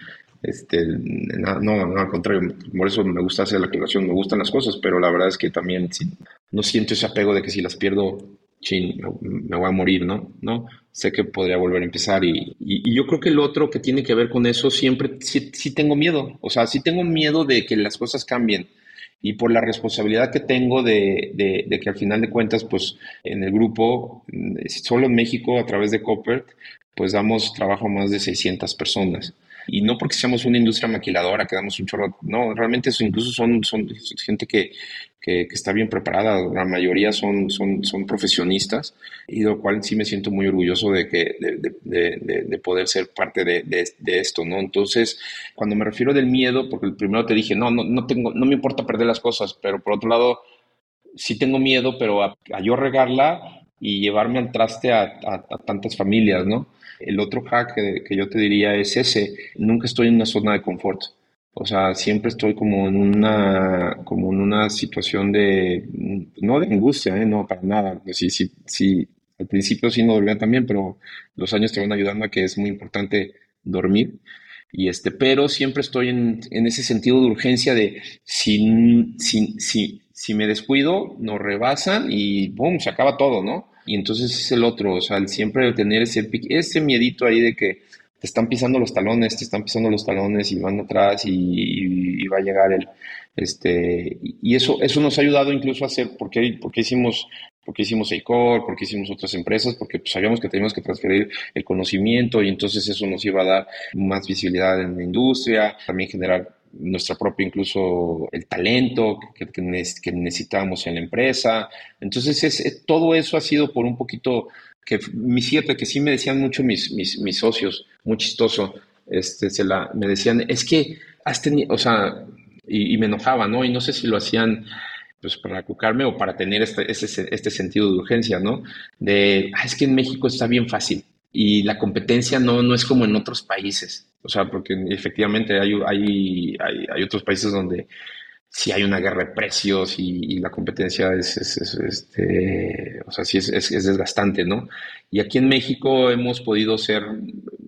A: este, no, no, al contrario, por eso me gusta hacer la aclaración, me gustan las cosas, pero la verdad es que también no siento ese apego de que si las pierdo, chin, me, voy a morir, ¿no? ¿no? Sé que podría volver a empezar y, y, yo creo que el otro que tiene que ver con eso, siempre sí, sí tengo miedo, o sea, sí tengo miedo de que las cosas cambien y por la responsabilidad que tengo de, de, que al final de cuentas, pues en el grupo, solo en México, a través de Copper, pues damos trabajo a más de 600 personas. Y no porque seamos una industria maquiladora, que damos un chorro, no, realmente eso incluso son, son gente que, que, está bien preparada, la mayoría son, son, son profesionistas, y lo cual sí me siento muy orgulloso de, que, de, de, de poder ser parte de, esto, ¿no? Entonces, cuando me refiero del miedo, porque primero te dije, no, no, no, tengo, no me importa perder las cosas, pero por otro lado, sí tengo miedo, pero a, yo regarla y llevarme al traste a, a tantas familias, ¿no? El otro hack que, yo te diría es ese, nunca estoy en una zona de confort. O sea, siempre estoy como en una, como en una situación de, no de angustia, ¿eh? no, para nada. Sí, sí, sí, al principio sí no dormía también, pero los años te van ayudando a que es muy importante dormir. Y este, pero siempre estoy en, en ese sentido de urgencia de si, si, si, si me descuido, nos rebasan y ¡pum! se acaba todo, ¿no? Y entonces es el otro, o sea, el siempre tener ese, ese miedito ahí de que te están pisando los talones, te están pisando los talones y van atrás y, va a llegar el, este, y eso, eso nos ha ayudado incluso a hacer, porque, porque hicimos, porque hicimos EICOR, porque hicimos otras empresas, porque pues, sabíamos que teníamos que transferir el conocimiento y entonces eso nos iba a dar más visibilidad en la industria, también generar nuestra propia incluso el talento que, necesitábamos en la empresa. Entonces, es, todo eso ha sido por un poquito que mi cierto, que sí me decían mucho mis, mis, mis socios, muy chistoso, este, se la, me decían, es que has tenido, o sea, y, me enojaba, ¿no? Y no sé si lo hacían pues para cucarme o para tener este, este, este sentido de urgencia, ¿no? De, ah, es que en México está bien fácil y la competencia no, no es como en otros países. O sea, porque efectivamente hay, hay, hay, otros países donde sí hay una guerra de precios y, la competencia es, este, o sea, sí es, es, desgastante, ¿no? Y aquí en México hemos podido ser,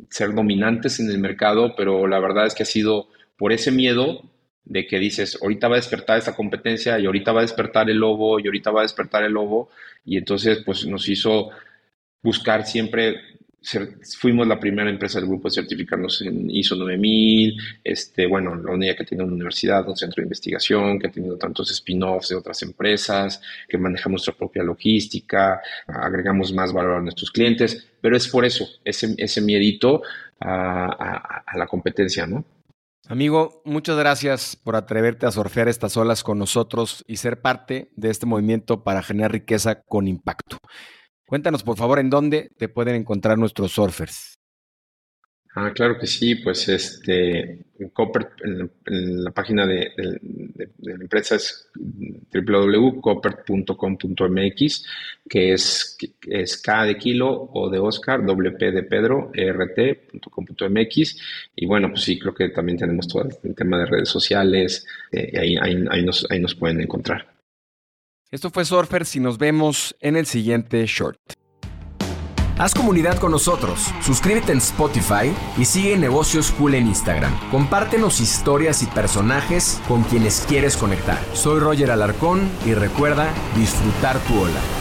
A: ser dominantes en el mercado, pero la verdad es que ha sido por ese miedo de que dices, ahorita va a despertar esta competencia y ahorita va a despertar el lobo y ahorita va a despertar el lobo y entonces pues nos hizo buscar siempre fuimos la primera empresa del grupo de certificarnos en ISO 9000, este, bueno, la única que tiene una universidad, un centro de investigación, que ha tenido tantos spin-offs de otras empresas, que manejamos nuestra propia logística, agregamos más valor a nuestros clientes, pero es por eso, ese, ese miedito a, la competencia, ¿no?
B: Amigo, muchas gracias por atreverte a surfear estas olas con nosotros y ser parte de este movimiento para generar riqueza con impacto. Cuéntanos, por favor, en dónde te pueden encontrar nuestros surfers.
A: Ah, claro que sí, pues este, Copper, en, la página de, la empresa es www.copper.com.mx, que es, K de kilo, O de Oscar, WP de Pedro, ERT.com.mx. Y bueno, pues sí, creo que también tenemos todo el tema de redes sociales, eh, ahí, ahí, ahí nos pueden encontrar.
B: Esto fue Surfers y nos vemos en el siguiente short.
C: Haz comunidad con nosotros, suscríbete en Spotify y sigue Negocios Cool en Instagram. Compártenos historias y personajes con quienes quieres conectar. Soy Roger Alarcón y recuerda disfrutar tu ola.